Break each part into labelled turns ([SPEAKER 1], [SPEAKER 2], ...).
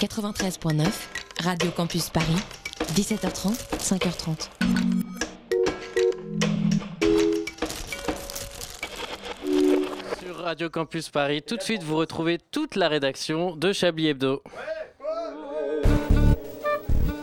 [SPEAKER 1] 93.9, Radio Campus Paris, 17h30, 5h30.
[SPEAKER 2] Sur Radio Campus Paris, tout de suite vous retrouvez toute la rédaction de Chablis Hebdo.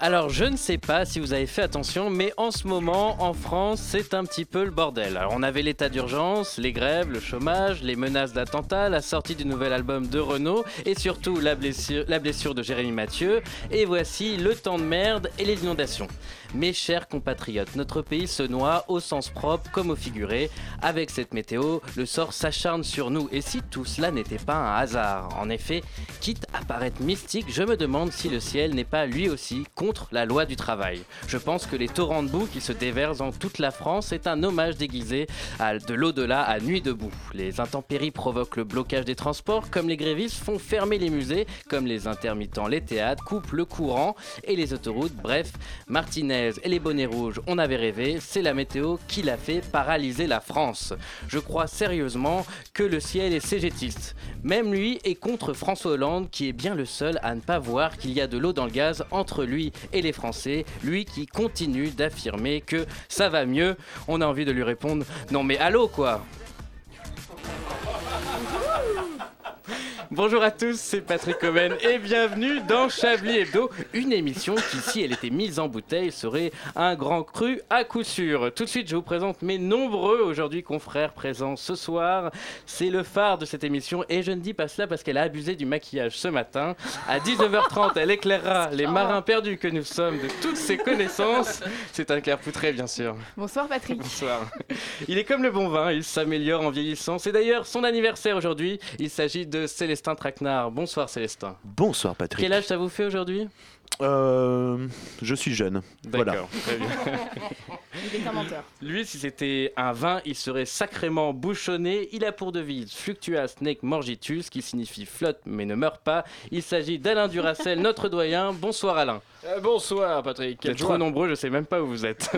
[SPEAKER 2] Alors je ne sais pas si vous avez fait attention, mais en ce moment en France c'est un petit peu le bordel. Alors on avait l'état d'urgence, les grèves, le chômage, les menaces d'attentat, la sortie du nouvel album de Renault et surtout la blessure, la blessure de Jérémy Mathieu. Et voici le temps de merde et les inondations. Mes chers compatriotes, notre pays se noie au sens propre comme au figuré. Avec cette météo, le sort s'acharne sur nous. Et si tout cela n'était pas un hasard? En effet, quitte à paraître mystique, je me demande si le ciel n'est pas lui aussi contre la loi du travail. Je pense que les torrents de boue qui se déversent dans toute la France est un hommage déguisé à de l'au-delà à nuit debout. Les intempéries provoquent le blocage des transports, comme les grévistes font fermer les musées, comme les intermittents les théâtres, coupent le courant et les autoroutes. Bref, Martinez et les bonnets rouges, on avait rêvé, c'est la météo qui l'a fait paralyser la France. Je crois sérieusement que le ciel est cégétiste. Même lui est contre François Hollande, qui est bien le seul à ne pas voir qu'il y a de l'eau dans le gaz entre lui et les Français. Lui qui continue d'affirmer que ça va mieux. On a envie de lui répondre non mais allô quoi Bonjour à tous, c'est Patrick Comen et bienvenue dans Chablis Hebdo, une émission qui, si elle était mise en bouteille, serait un grand cru à coup sûr. Tout de suite, je vous présente mes nombreux aujourd'hui confrères présents ce soir. C'est le phare de cette émission et je ne dis pas cela parce qu'elle a abusé du maquillage ce matin. À 19h30, elle éclairera les marins perdus que nous sommes de toutes ses connaissances. C'est un clair poutré, bien sûr.
[SPEAKER 3] Bonsoir Patrick.
[SPEAKER 2] Bonsoir. Il est comme le bon vin, il s'améliore en vieillissant. C'est d'ailleurs son anniversaire aujourd'hui. Il s'agit de Célestin Traquenard. Bonsoir Célestin.
[SPEAKER 4] Bonsoir Patrick.
[SPEAKER 2] Quel âge ça vous fait aujourd'hui
[SPEAKER 4] Euh, je suis jeune. Voilà.
[SPEAKER 2] D'accord, bien.
[SPEAKER 3] Il est un menteur.
[SPEAKER 2] Lui, si c'était un vin, il serait sacrément bouchonné. Il a pour devise Fluctuas nec morgitus, qui signifie flotte mais ne meurt pas. Il s'agit d'Alain Duracel, notre doyen. Bonsoir Alain.
[SPEAKER 5] Euh, bonsoir, Patrick.
[SPEAKER 2] Vous êtes trop nombreux, je sais même pas où vous êtes.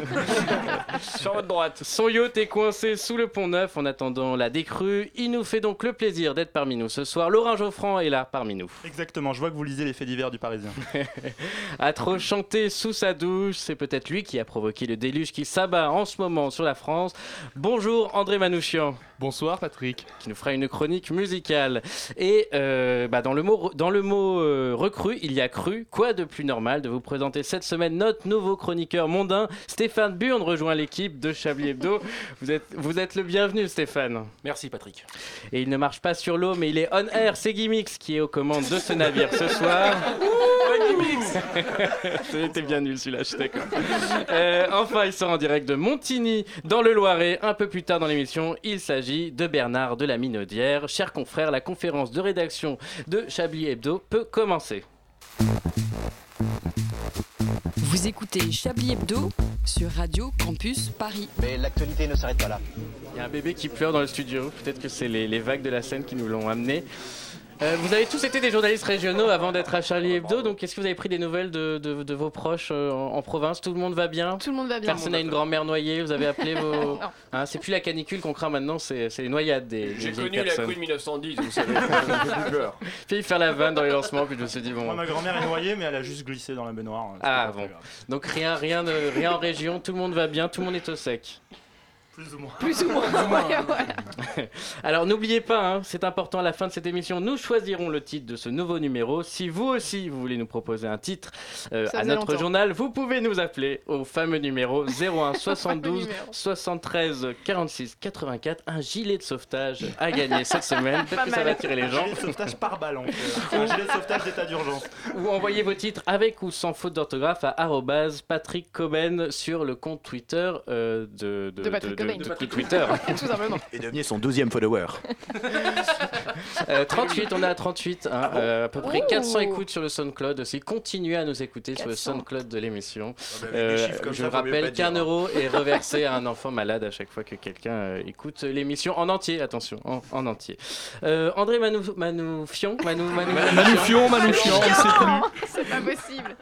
[SPEAKER 5] Sur votre droite.
[SPEAKER 2] Son yacht est coincé sous le pont neuf en attendant la décrue. Il nous fait donc le plaisir d'être parmi nous ce soir. Laurent Geoffrand est là parmi nous.
[SPEAKER 6] Exactement, je vois que vous lisez les faits divers du Parisien.
[SPEAKER 2] À trop chanter sous sa douche, c'est peut-être lui qui a provoqué le déluge qui s'abat en ce moment sur la France. Bonjour André Manouchian.
[SPEAKER 6] Bonsoir Patrick.
[SPEAKER 2] qui nous fera une chronique musicale. Et euh, bah, dans le mot, dans le mot euh, recrue, il y a cru. Quoi de plus normal de vous présenter cette semaine notre nouveau chroniqueur mondain, Stéphane Burn, rejoint l'équipe de Chablis Hebdo. Vous êtes, vous êtes le bienvenu, Stéphane.
[SPEAKER 5] Merci, Patrick.
[SPEAKER 2] Et il ne marche pas sur l'eau, mais il est on air. C'est Gimmix qui est aux commandes de ce navire ce soir. C'était bien nul celui-là, je suis d'accord. Euh, enfin, il sort en direct de Montigny, dans le Loiret. Un peu plus tard dans l'émission, il s'agit de Bernard de la Minaudière. Chers confrères, la conférence de rédaction de Chablis Hebdo peut commencer.
[SPEAKER 1] Vous écoutez Chablis Hebdo sur Radio Campus Paris.
[SPEAKER 7] Mais l'actualité ne s'arrête pas là.
[SPEAKER 2] Il y a un bébé qui pleure dans le studio. Peut-être que c'est les, les vagues de la scène qui nous l'ont amené. Euh, vous avez tous été des journalistes régionaux avant d'être à Charlie Hebdo, donc est-ce que vous avez pris des nouvelles de, de- de vos proches euh, en, en province? Tout le monde va bien?
[SPEAKER 3] Tout le monde va bien.
[SPEAKER 2] Personne n'a une grand-mère noyée, vous avez appelé vos...
[SPEAKER 3] Non.
[SPEAKER 2] Hein, c'est plus la canicule qu'on craint maintenant, c'est les noyades des,
[SPEAKER 5] J'ai connu la
[SPEAKER 2] personnes.
[SPEAKER 5] couille de 1910, vous savez. J'ai peur.
[SPEAKER 2] Puis faire la vanne dans les lancements, puis je me suis dit bon...
[SPEAKER 6] Moi, ma grand-mère est noyée, mais elle a juste glissé dans la baignoire. C'est
[SPEAKER 2] Ah bon, donc rien, rien, de- rien en région, tout le monde va bien, tout le monde est au sec.
[SPEAKER 6] Plus ou moins.
[SPEAKER 3] Plus ou moins. Ouais, voilà.
[SPEAKER 2] Alors n'oubliez pas, hein, c'est important à la fin de cette émission, nous choisirons le titre de ce nouveau numéro. Si vous aussi vous voulez nous proposer un titre euh, à notre
[SPEAKER 3] longtemps.
[SPEAKER 2] journal, vous pouvez nous appeler au fameux numéro 01 72
[SPEAKER 3] numéro.
[SPEAKER 2] 73 46 84. Un gilet de sauvetage à gagner cette semaine. Peut-être que ça va attirer les
[SPEAKER 6] Un
[SPEAKER 2] gens.
[SPEAKER 6] gilet de sauvetage par. C'est un gilet de sauvetage d'état d'urgence.
[SPEAKER 2] Ou envoyez vos titres avec ou sans faute d'orthographe à Patrick Coben sur le compte Twitter euh, de,
[SPEAKER 3] De Patrick Coben. Cobain.
[SPEAKER 2] de compte Twitter.
[SPEAKER 3] Tout simplement.
[SPEAKER 4] Et devenir son douzième follower.
[SPEAKER 2] Euh, 38, on est à 38, hein, euh, à peu près
[SPEAKER 3] Oh.
[SPEAKER 2] 400 écoutes sur le SoundCloud aussi. Continuez à nous écouter sur le
[SPEAKER 3] 400.
[SPEAKER 2] SoundCloud de l'émission.
[SPEAKER 4] bah, avec
[SPEAKER 2] Euh, je
[SPEAKER 4] ça,
[SPEAKER 2] rappelle qu'un
[SPEAKER 4] hein.
[SPEAKER 2] euro est reversé à un enfant malade à chaque fois que quelqu'un euh, écoute l'émission en entier. Attention, en, en entier. Euh, André Manou, Manoufion, Manou, Manou,
[SPEAKER 8] Manoufion, Manoufion, on ne sait plus.
[SPEAKER 3] C'est pas possible.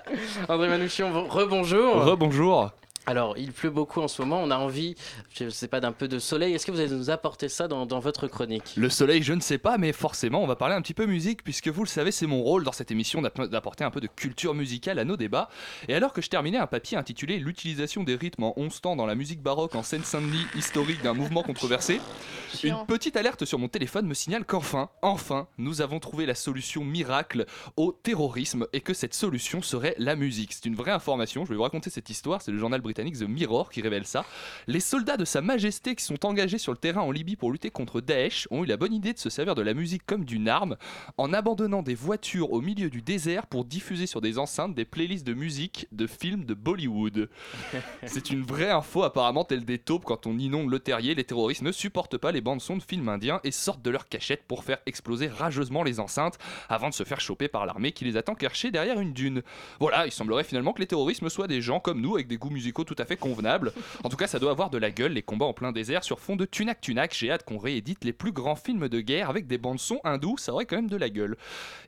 [SPEAKER 2] André Manouchion, rebonjour.
[SPEAKER 8] Rebonjour.
[SPEAKER 2] Alors, il pleut beaucoup en ce moment. On a envie, je sais pas, d'un peu de soleil. Est-ce que vous allez nous apporter ça dans, dans votre chronique?
[SPEAKER 8] Le soleil, je ne sais pas, mais forcément, on va parler un petit peu musique, puisque vous le savez, c'est mon rôle dans cette émission d'app- d'apporter un peu de culture musicale à nos débats. Et alors que je terminais un papier intitulé L'utilisation des rythmes en 11 temps dans la musique baroque en Seine-Saint-Denis, historique d'un mouvement controversé, une petite alerte sur mon téléphone me signale qu'enfin, enfin, nous avons trouvé la solution miracle au terrorisme et que cette solution serait la musique. C'est une vraie information, je vais vous raconter cette histoire, c'est le journal britannique The Mirror qui révèle ça. Les soldats de Sa Majesté qui sont engagés sur le terrain en Libye pour lutter contre Daesh ont eu la bonne idée de se servir de la musique comme d'une arme en abandonnant des voitures au milieu du désert pour diffuser sur des enceintes des playlists de musique de films de Bollywood. C'est une vraie info apparemment telle des taupes quand on inonde le terrier, les terroristes ne supportent pas les bandes son de films indiens et sortent de leur cachette pour faire exploser rageusement les enceintes avant de se faire choper par l'armée qui les attend cachés derrière une dune. Voilà, il semblerait finalement que les terroristes soient des gens comme nous avec des goûts musicaux tout à fait convenables. En tout cas, ça doit avoir de la gueule les combats en plein désert sur fond de Tunak Tunak. J'ai hâte qu'on réédite les plus grands films de guerre avec des bandes son hindous, ça aurait quand même de la gueule.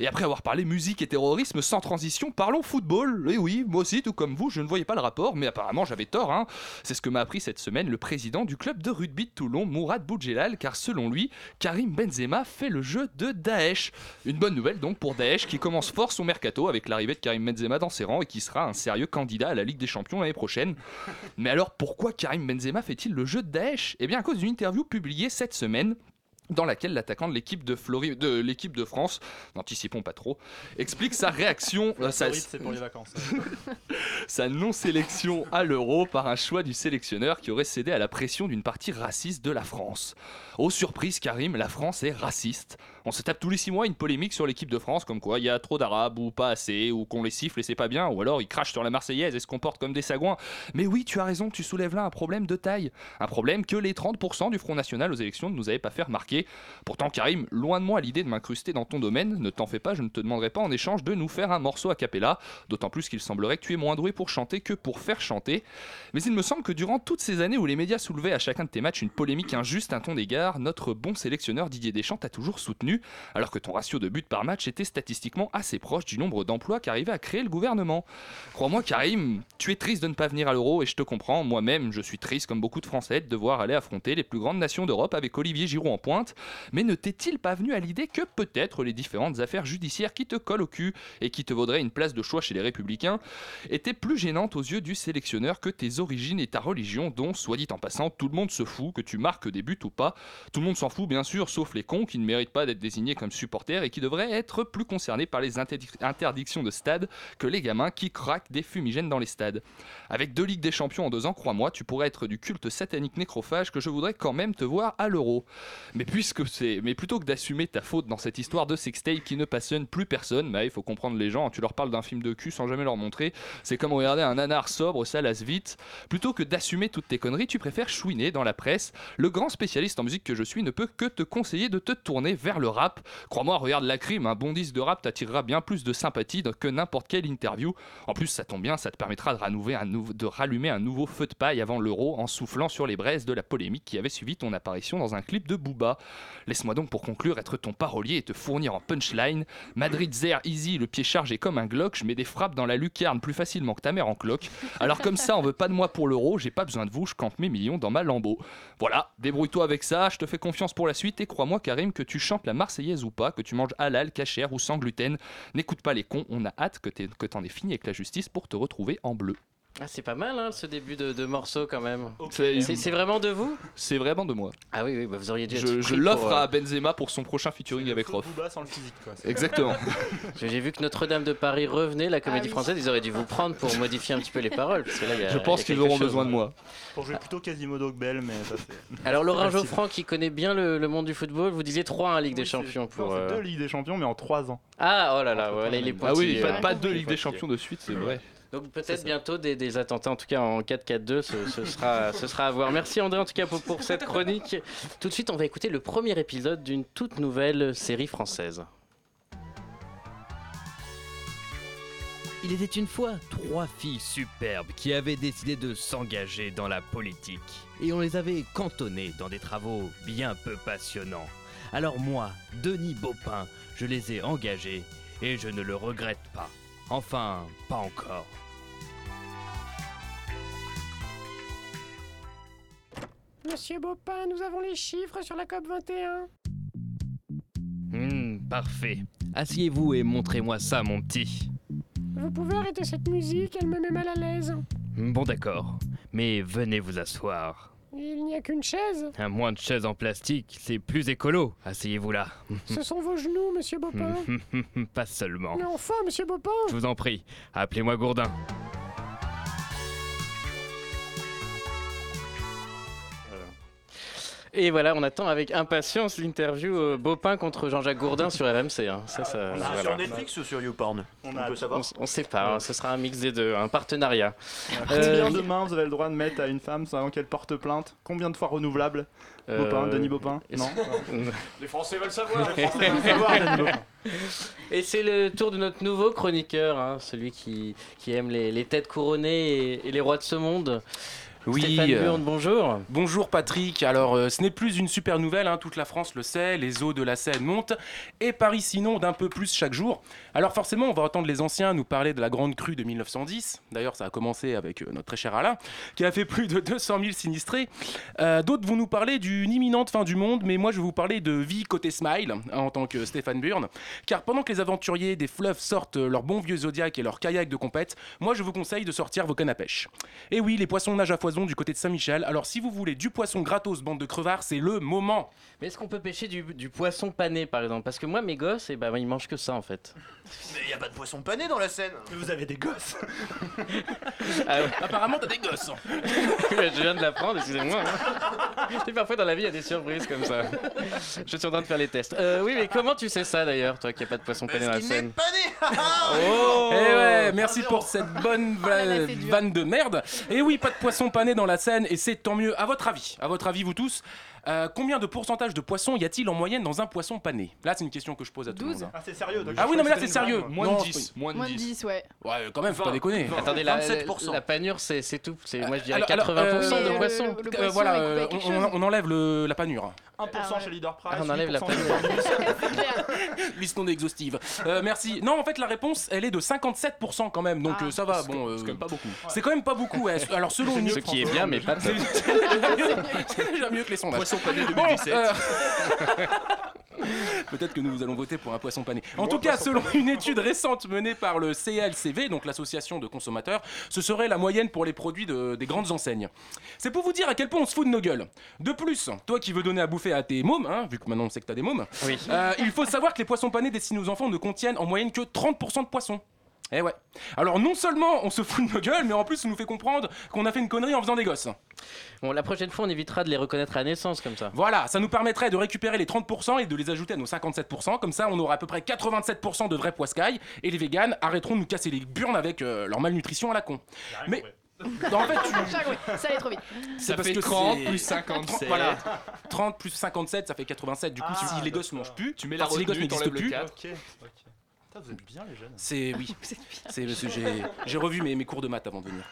[SPEAKER 8] Et après avoir parlé musique et terrorisme sans transition, parlons football. Et oui, moi aussi, tout comme vous, je ne voyais pas le rapport, mais apparemment j'avais tort. Hein. C'est ce que m'a appris cette semaine le président du club de rugby de Toulon, Mourad Boudjelal, car selon lui, Karim Benzema fait le jeu de Daesh. Une bonne nouvelle donc pour Daesh qui commence fort son mercato avec l'arrivée de Karim Benzema dans ses rangs et qui sera un sérieux candidat à la Ligue des Champions l'année prochaine. Mais alors pourquoi Karim Benzema fait-il le jeu de Daesh? Eh bien à cause d'une interview publiée cette semaine dans laquelle l'attaquant de l'équipe de, Flori- de l'équipe de France, n'anticipons pas trop, explique sa réaction, euh, sa,
[SPEAKER 6] c'est pour les vacances.
[SPEAKER 8] sa non-sélection à l'euro par un choix du sélectionneur qui aurait cédé à la pression d'une partie raciste de la France. Oh surprise Karim, la France est raciste. On se tape tous les six mois une polémique sur l'équipe de France comme quoi il y a trop d'arabes ou pas assez, ou qu'on les siffle et c'est pas bien, ou alors ils crachent sur la Marseillaise et se comportent comme des sagouins. Mais oui, tu as raison, tu soulèves là un problème de taille. Un problème que les 30% du Front National aux élections ne nous avaient pas fait remarquer. Pourtant Karim, loin de moi l'idée de m'incruster dans ton domaine, ne t'en fais pas, je ne te demanderai pas en échange de nous faire un morceau a cappella, d'autant plus qu'il semblerait que tu es moins doué pour chanter que pour faire chanter. Mais il me semble que durant toutes ces années où les médias soulevaient à chacun de tes matchs une polémique injuste à ton égard, notre bon sélectionneur Didier Deschamps t'a toujours soutenu, alors que ton ratio de buts par match était statistiquement assez proche du nombre d'emplois qu'arrivait à créer le gouvernement. Crois-moi Karim, tu es triste de ne pas venir à l'Euro et je te comprends, moi-même je suis triste comme beaucoup de Français de devoir aller affronter les plus grandes nations d'Europe avec Olivier Giroud en pointe, mais ne t'est-il pas venu à l'idée que peut-être les différentes affaires judiciaires qui te collent au cul et qui te vaudraient une place de choix chez les Républicains étaient plus gênantes aux yeux du sélectionneur que tes origines et ta religion dont, soit dit en passant, tout le monde se fout, que tu marques des buts ou pas. Tout le monde s'en fout bien sûr, sauf les cons qui ne méritent pas d'être désignés comme supporters et qui devraient être plus concernés par les interdic- interdictions de stade que les gamins qui craquent des fumigènes dans les stades. Avec deux Ligues des Champions en deux ans, crois-moi, tu pourrais être du culte satanique nécrophage que je voudrais quand même te voir à l'euro. Mais puisque c'est, mais plutôt que d'assumer ta faute dans cette histoire de sextape qui ne passionne plus personne, bah il faut comprendre les gens. Tu leur parles d'un film de cul sans jamais leur montrer. C'est comme regarder un nanar sobre, ça lasse vite. Plutôt que d'assumer toutes tes conneries, tu préfères chouiner dans la presse. Le grand spécialiste en musique que je suis ne peut que te conseiller de te tourner vers le Crois-moi, regarde la crime, un bon disque de rap t'attirera bien plus de sympathie que n'importe quelle interview. En plus, ça tombe bien, ça te permettra de, rallumer un nouveau feu de paille avant l'euro en soufflant sur les braises de la polémique qui avait suivi ton apparition dans un clip de Booba. Laisse-moi donc pour conclure être ton parolier et te fournir en punchline. Madrid Zer Easy, le pied chargé comme un Glock, je mets des frappes dans la lucarne plus facilement que ta mère en cloque. Alors comme ça, on veut pas de moi pour l'euro, j'ai pas besoin de vous, je campe mes millions dans ma lambeau. Voilà, débrouille-toi avec ça, je te fais confiance pour la suite et crois-moi Karim que tu chantes la Marseillaise ou pas, que tu manges halal, cachère ou sans gluten, n'écoute pas les cons, on a hâte que t'en aies fini avec la justice pour te retrouver en bleu.
[SPEAKER 2] Ah, c'est pas mal hein, ce début de, de morceau quand même.
[SPEAKER 8] C'est-
[SPEAKER 2] C'est c'est vraiment de vous?
[SPEAKER 8] C'est vraiment de moi.
[SPEAKER 2] Ah oui, oui, bah vous auriez déjà
[SPEAKER 8] Je, je l'offre
[SPEAKER 2] pour, euh,
[SPEAKER 8] à Benzema pour son prochain featuring avec Rof.
[SPEAKER 6] Sans le physique, quoi.
[SPEAKER 8] Exactement.
[SPEAKER 2] J'ai vu que Notre-Dame de Paris revenait, la comédie
[SPEAKER 3] Ah oui.
[SPEAKER 2] française, ils auraient dû vous prendre pour modifier un petit peu les paroles. Parce que là, il y a-
[SPEAKER 8] Je pense
[SPEAKER 2] il y a
[SPEAKER 8] qu'ils auront
[SPEAKER 2] chose.
[SPEAKER 8] besoin de moi.
[SPEAKER 6] Pour jouer plutôt Quasimodo que Belle, mais ça c'est.
[SPEAKER 2] Alors Laurent
[SPEAKER 6] Merci.
[SPEAKER 2] Geoffrand, qui connaît bien le, le monde du football, vous disiez 3 1 Ligue des
[SPEAKER 6] Oui,
[SPEAKER 2] Champions
[SPEAKER 6] non,
[SPEAKER 2] pour...
[SPEAKER 6] c'est
[SPEAKER 2] euh,
[SPEAKER 6] deux Ligues des Champions, mais en trois ans.
[SPEAKER 2] Ah, oh là là, voilà, il est
[SPEAKER 8] Ah oui,
[SPEAKER 2] pointillé,
[SPEAKER 8] pas,
[SPEAKER 2] hein.
[SPEAKER 8] pas deux
[SPEAKER 6] Ouais.
[SPEAKER 8] Ligues des Champions de suite, c'est vrai.
[SPEAKER 2] Donc peut-être bientôt des, des attentats, en tout cas en 4-4-2, ce, ce sera, ce sera à voir. Merci André en tout cas pour, pour cette chronique. Tout de suite, on va écouter le premier épisode d'une toute nouvelle série française.
[SPEAKER 9] Il était une fois trois filles superbes qui avaient décidé de s'engager dans la politique. Et on les avait cantonnées dans des travaux bien peu passionnants. Alors moi, Denis Baupin, je les ai engagées et je ne le regrette pas. Enfin, pas encore.
[SPEAKER 10] Monsieur Baupin, nous avons les chiffres sur la COP 21.
[SPEAKER 9] Hmm, parfait. Asseyez-vous et montrez-moi ça, mon petit.
[SPEAKER 10] Vous pouvez arrêter cette musique, elle me met mal à l'aise.
[SPEAKER 9] Bon d'accord, mais venez vous asseoir.
[SPEAKER 10] Il n'y a qu'une chaise.
[SPEAKER 9] Un moins de chaises en plastique, c'est plus écolo. Asseyez-vous là.
[SPEAKER 10] Ce sont vos genoux, monsieur Baupin.
[SPEAKER 9] Pas seulement.
[SPEAKER 10] Mais enfin, monsieur Baupin
[SPEAKER 9] Je vous en prie, appelez-moi Gourdin.
[SPEAKER 2] Et voilà, on attend avec impatience l'interview euh, Baupin contre Jean-Jacques Gourdin sur RMC. hein. Ça, ça,
[SPEAKER 4] C'est
[SPEAKER 2] voilà.
[SPEAKER 4] sur Netflix ou sur YouPorn? On, peut savoir.
[SPEAKER 2] On, on sait pas, hein, ce sera un mix des deux, un partenariat.
[SPEAKER 6] Combien
[SPEAKER 2] Euh,
[SPEAKER 6] de mains vous avez le droit de mettre à une femme sans qu'elle porte plainte Combien de fois renouvelable Baupin,
[SPEAKER 2] Euh,
[SPEAKER 6] Denis Baupin
[SPEAKER 2] est-ce-
[SPEAKER 6] Non?
[SPEAKER 5] Les Français veulent savoir.
[SPEAKER 6] Les Français veulent savoir, Denis.
[SPEAKER 2] Et c'est le tour de notre nouveau chroniqueur, hein, celui qui, qui aime les, les têtes couronnées et, et les rois de ce monde.
[SPEAKER 11] Oui,
[SPEAKER 2] Stéphane
[SPEAKER 11] euh,
[SPEAKER 2] Burn, bonjour.
[SPEAKER 11] Bonjour Patrick. Alors, euh, ce n'est plus une super nouvelle, hein, toute la France le sait, les eaux de la Seine montent et Paris s'inonde un peu plus chaque jour. Alors forcément, on va entendre les anciens nous parler de la grande crue de 1910. D'ailleurs, ça a commencé avec euh, notre très cher Alain, qui a fait plus de 200 000 sinistrés. Euh, D'autres vont nous parler d'une imminente fin du monde, mais moi je vais vous parler de vie côté smile, hein, en tant que Stéphane Burn. Car pendant que les aventuriers des fleuves sortent leur bon vieux Zodiac et leur kayak de compète, moi je vous conseille de sortir vos cannes à pêche. Et oui, les poissons nagent à foison du côté de Saint-Michel. Alors si vous voulez du poisson gratos, bande de crevards, c'est le moment.
[SPEAKER 2] Mais est-ce qu'on peut pêcher du, du poisson pané par exemple? Parce que moi, mes gosses, eh ben, ils mangent que ça en fait.
[SPEAKER 4] Mais il a pas de poisson pané dans la Seine
[SPEAKER 6] Vous avez des gosses
[SPEAKER 2] Ah ouais.
[SPEAKER 11] Apparemment, t'as des gosses.
[SPEAKER 2] Je viens de l'apprendre, excusez-moi. hein. Et parfois dans la vie, il y a des surprises comme ça. Je suis en train de faire les tests. Euh, oui, mais comment tu sais ça d'ailleurs, toi qui n'as pas de poisson pané dans la
[SPEAKER 4] Parce qu'il
[SPEAKER 2] scène
[SPEAKER 4] n'est pas né
[SPEAKER 2] Oh
[SPEAKER 11] Eh ouais, merci pour cette bonne
[SPEAKER 3] Ah
[SPEAKER 11] vanne de merde. Et oui, pas de poisson pané dans la Seine, et c'est tant mieux. À votre avis, à votre avis, vous tous, euh, combien de pourcentage de poissons y a-t-il en moyenne dans un poisson pané? Là, c'est une question que je pose à tout le
[SPEAKER 3] 12.
[SPEAKER 11] monde. hein.
[SPEAKER 6] Ah, c'est sérieux donc
[SPEAKER 11] Ah oui, non, mais là, c'est sérieux.
[SPEAKER 8] Moins
[SPEAKER 11] Non,
[SPEAKER 8] de
[SPEAKER 11] c'est
[SPEAKER 8] 10. Moins de
[SPEAKER 3] Moins de
[SPEAKER 8] 10.
[SPEAKER 3] 10, ouais.
[SPEAKER 11] Ouais, quand même, faut pas déconner.
[SPEAKER 2] Attendez, la,
[SPEAKER 4] 27%.
[SPEAKER 2] la panure, c'est c'est tout. C'est- Moi, je dirais
[SPEAKER 11] Alors-
[SPEAKER 2] 80%
[SPEAKER 11] alors,
[SPEAKER 2] de
[SPEAKER 3] euh,
[SPEAKER 2] poisson.
[SPEAKER 3] le- le
[SPEAKER 11] Euh,
[SPEAKER 3] poisson
[SPEAKER 11] voilà, euh,
[SPEAKER 3] avec quelque
[SPEAKER 11] on, on enlève le- la panure.
[SPEAKER 6] 1%
[SPEAKER 3] Ah ouais.
[SPEAKER 6] chez Leader Price.
[SPEAKER 2] Ah, on enlève la
[SPEAKER 6] 8%
[SPEAKER 2] panure.
[SPEAKER 3] C'est clair.
[SPEAKER 11] Liste non exhaustive. Euh, merci. Non, en fait, la réponse, elle est de 57% quand même, donc
[SPEAKER 3] Ah.
[SPEAKER 11] euh, ça va.
[SPEAKER 8] C'est
[SPEAKER 11] Bon,
[SPEAKER 8] quand-
[SPEAKER 11] euh,
[SPEAKER 8] c'est quand même pas beaucoup.
[SPEAKER 11] C'est quand même pas beaucoup. ouais. Alors, selon
[SPEAKER 2] Ce qui est bien, mais pas.
[SPEAKER 11] C'est déjà mieux que les sondages.
[SPEAKER 8] Poisson pané
[SPEAKER 11] Bon,
[SPEAKER 8] 2017.
[SPEAKER 11] Peut-être que nous allons voter pour un poisson pané. En tout cas, selon une étude récente menée par le CLCV, donc l'association de consommateurs, ce serait la moyenne pour les produits de- des grandes enseignes. C'est pour vous dire à quel point on se fout de nos gueules. De plus, toi qui veux donner à bouffer à tes mômes, hein, vu que maintenant on sait que t'as des mômes,
[SPEAKER 2] Oui.
[SPEAKER 11] euh, il faut savoir que les poissons panés destinés aux enfants ne contiennent en moyenne que 30% de poissons. Eh ouais. Alors non seulement on se fout de nos gueules, mais en plus on nous fait comprendre qu'on a fait une connerie en faisant des gosses.
[SPEAKER 2] Bon, la prochaine fois, on évitera de les reconnaître à la naissance comme ça.
[SPEAKER 11] Voilà, ça nous permettrait de récupérer les 30% et de les ajouter à nos 57%. Comme ça, on aura à peu près 87% de vrais poiscailles. Et les véganes arrêteront de nous casser les burnes avec euh, leur malnutrition à la con. Mais non, en fait, tu-
[SPEAKER 3] ça allait trop vite.
[SPEAKER 11] c'est
[SPEAKER 8] Ça fait 30 plus 57.
[SPEAKER 11] Voilà, 30 plus 57, ça fait 87. Du coup,
[SPEAKER 6] Ah,
[SPEAKER 11] si les gosses
[SPEAKER 6] d'accord.
[SPEAKER 11] mangent plus,
[SPEAKER 8] Tu mets la
[SPEAKER 11] si les gosses n'existent plus,
[SPEAKER 8] 4.
[SPEAKER 6] Ok, vous êtes bien les jeunes.
[SPEAKER 11] c'est oui. C'est parce que j'ai revu mes, mes cours de maths avant de venir.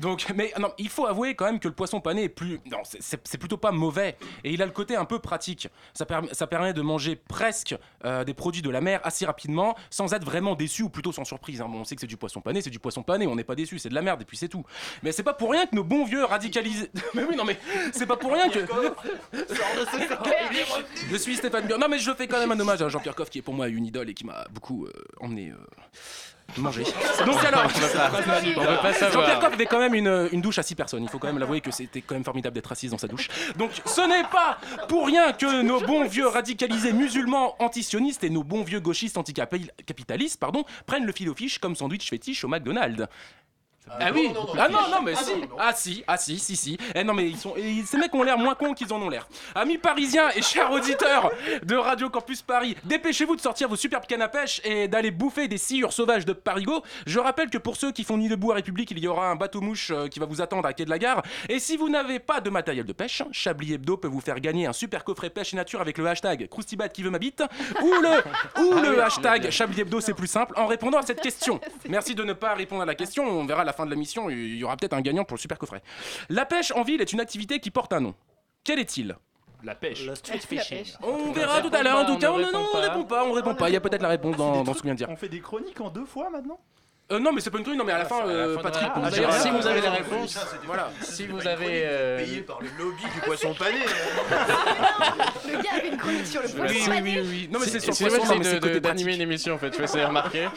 [SPEAKER 11] Donc, mais non, il faut avouer quand même que le poisson pané est plus. Non, c'est- plutôt pas mauvais. Et il a le côté un peu pratique. Ça, perm- ça permet de manger presque euh, des produits de la mer assez rapidement sans être vraiment déçu ou plutôt sans surprise. hein. Bon, on sait que c'est du poisson pané, c'est du poisson pané, on n'est pas déçu, c'est de la merde et puis c'est tout. Mais c'est pas pour rien que nos bons vieux radicalisés. mais oui, non, mais c'est pas pour rien que. Je suis Stéphane Bion. Non, mais je fais quand même un hommage à Jean-Pierre Coff qui est pour moi une idole et qui m'a beaucoup euh, emmené euh, manger. Donc alors, Jean-Pierre. Coff avait quand même une, une douche à 6 personnes. Il faut quand même l'avouer que c'était quand même formidable d'être assise dans sa douche. Donc ce n'est pas pour rien que nos bons vieux radicalisés musulmans antisionistes et nos bons vieux gauchistes anticapitalistes pardon, prennent le fil aux fiches comme sandwich fétiche au McDonald's. Ah oui Ah non, non, mais si Ah si, ah si, si, si Eh non, mais ils sont... et ces mecs ont l'air moins cons qu'ils en ont l'air. Amis parisiens et chers auditeurs de Radio Campus Paris, dépêchez-vous de sortir vos superbes cannes à pêche et d'aller bouffer des sciures sauvages de Parigo. Je rappelle que pour ceux qui font Nuit debout à République, il y aura un bateau-mouche euh, qui va vous attendre à quai de la gare. Et si vous n'avez pas de matériel de pêche, Chablis Hebdo peut vous faire gagner un super coffret pêche et nature avec le hashtag Croustibat qui veut ma bite ou le, ou
[SPEAKER 2] Ah
[SPEAKER 11] le
[SPEAKER 2] oui,
[SPEAKER 11] hashtag. Chablis Hebdo, c'est plus simple, en répondant à cette question. Merci de ne pas répondre à la question, on verra à la fin de la mission, il y aura peut-être un gagnant pour le super coffret. La pêche en ville est une activité qui porte un nom. Quel est-il?
[SPEAKER 6] La pêche.
[SPEAKER 4] Le street fishing.
[SPEAKER 11] On verra tout à l'heure, en tout cas, on,
[SPEAKER 2] ne répond
[SPEAKER 11] on
[SPEAKER 2] pas.
[SPEAKER 11] répond pas, on répond pas, il y a peut-être la réponse dans, dans ce qu'on vient de dire.
[SPEAKER 6] On fait des chroniques en deux fois maintenant?
[SPEAKER 11] Euh, non, mais c'est pas une truc, non, mais à la fin, euh,
[SPEAKER 2] fin de
[SPEAKER 11] Patrick,
[SPEAKER 2] D'ailleurs, si vous avez la
[SPEAKER 4] Ah,
[SPEAKER 2] réponse,
[SPEAKER 11] voilà.
[SPEAKER 2] si vous avez. euh,
[SPEAKER 4] Payé par le lobby du poisson pané.
[SPEAKER 3] Le gars avait une chronique sur le
[SPEAKER 11] Oui,
[SPEAKER 3] poisson
[SPEAKER 11] oui,
[SPEAKER 3] pané.
[SPEAKER 11] oui, oui. Non, mais c'est sur le poisson, pratique.
[SPEAKER 2] d'animer une émission en fait, je sais remarquer.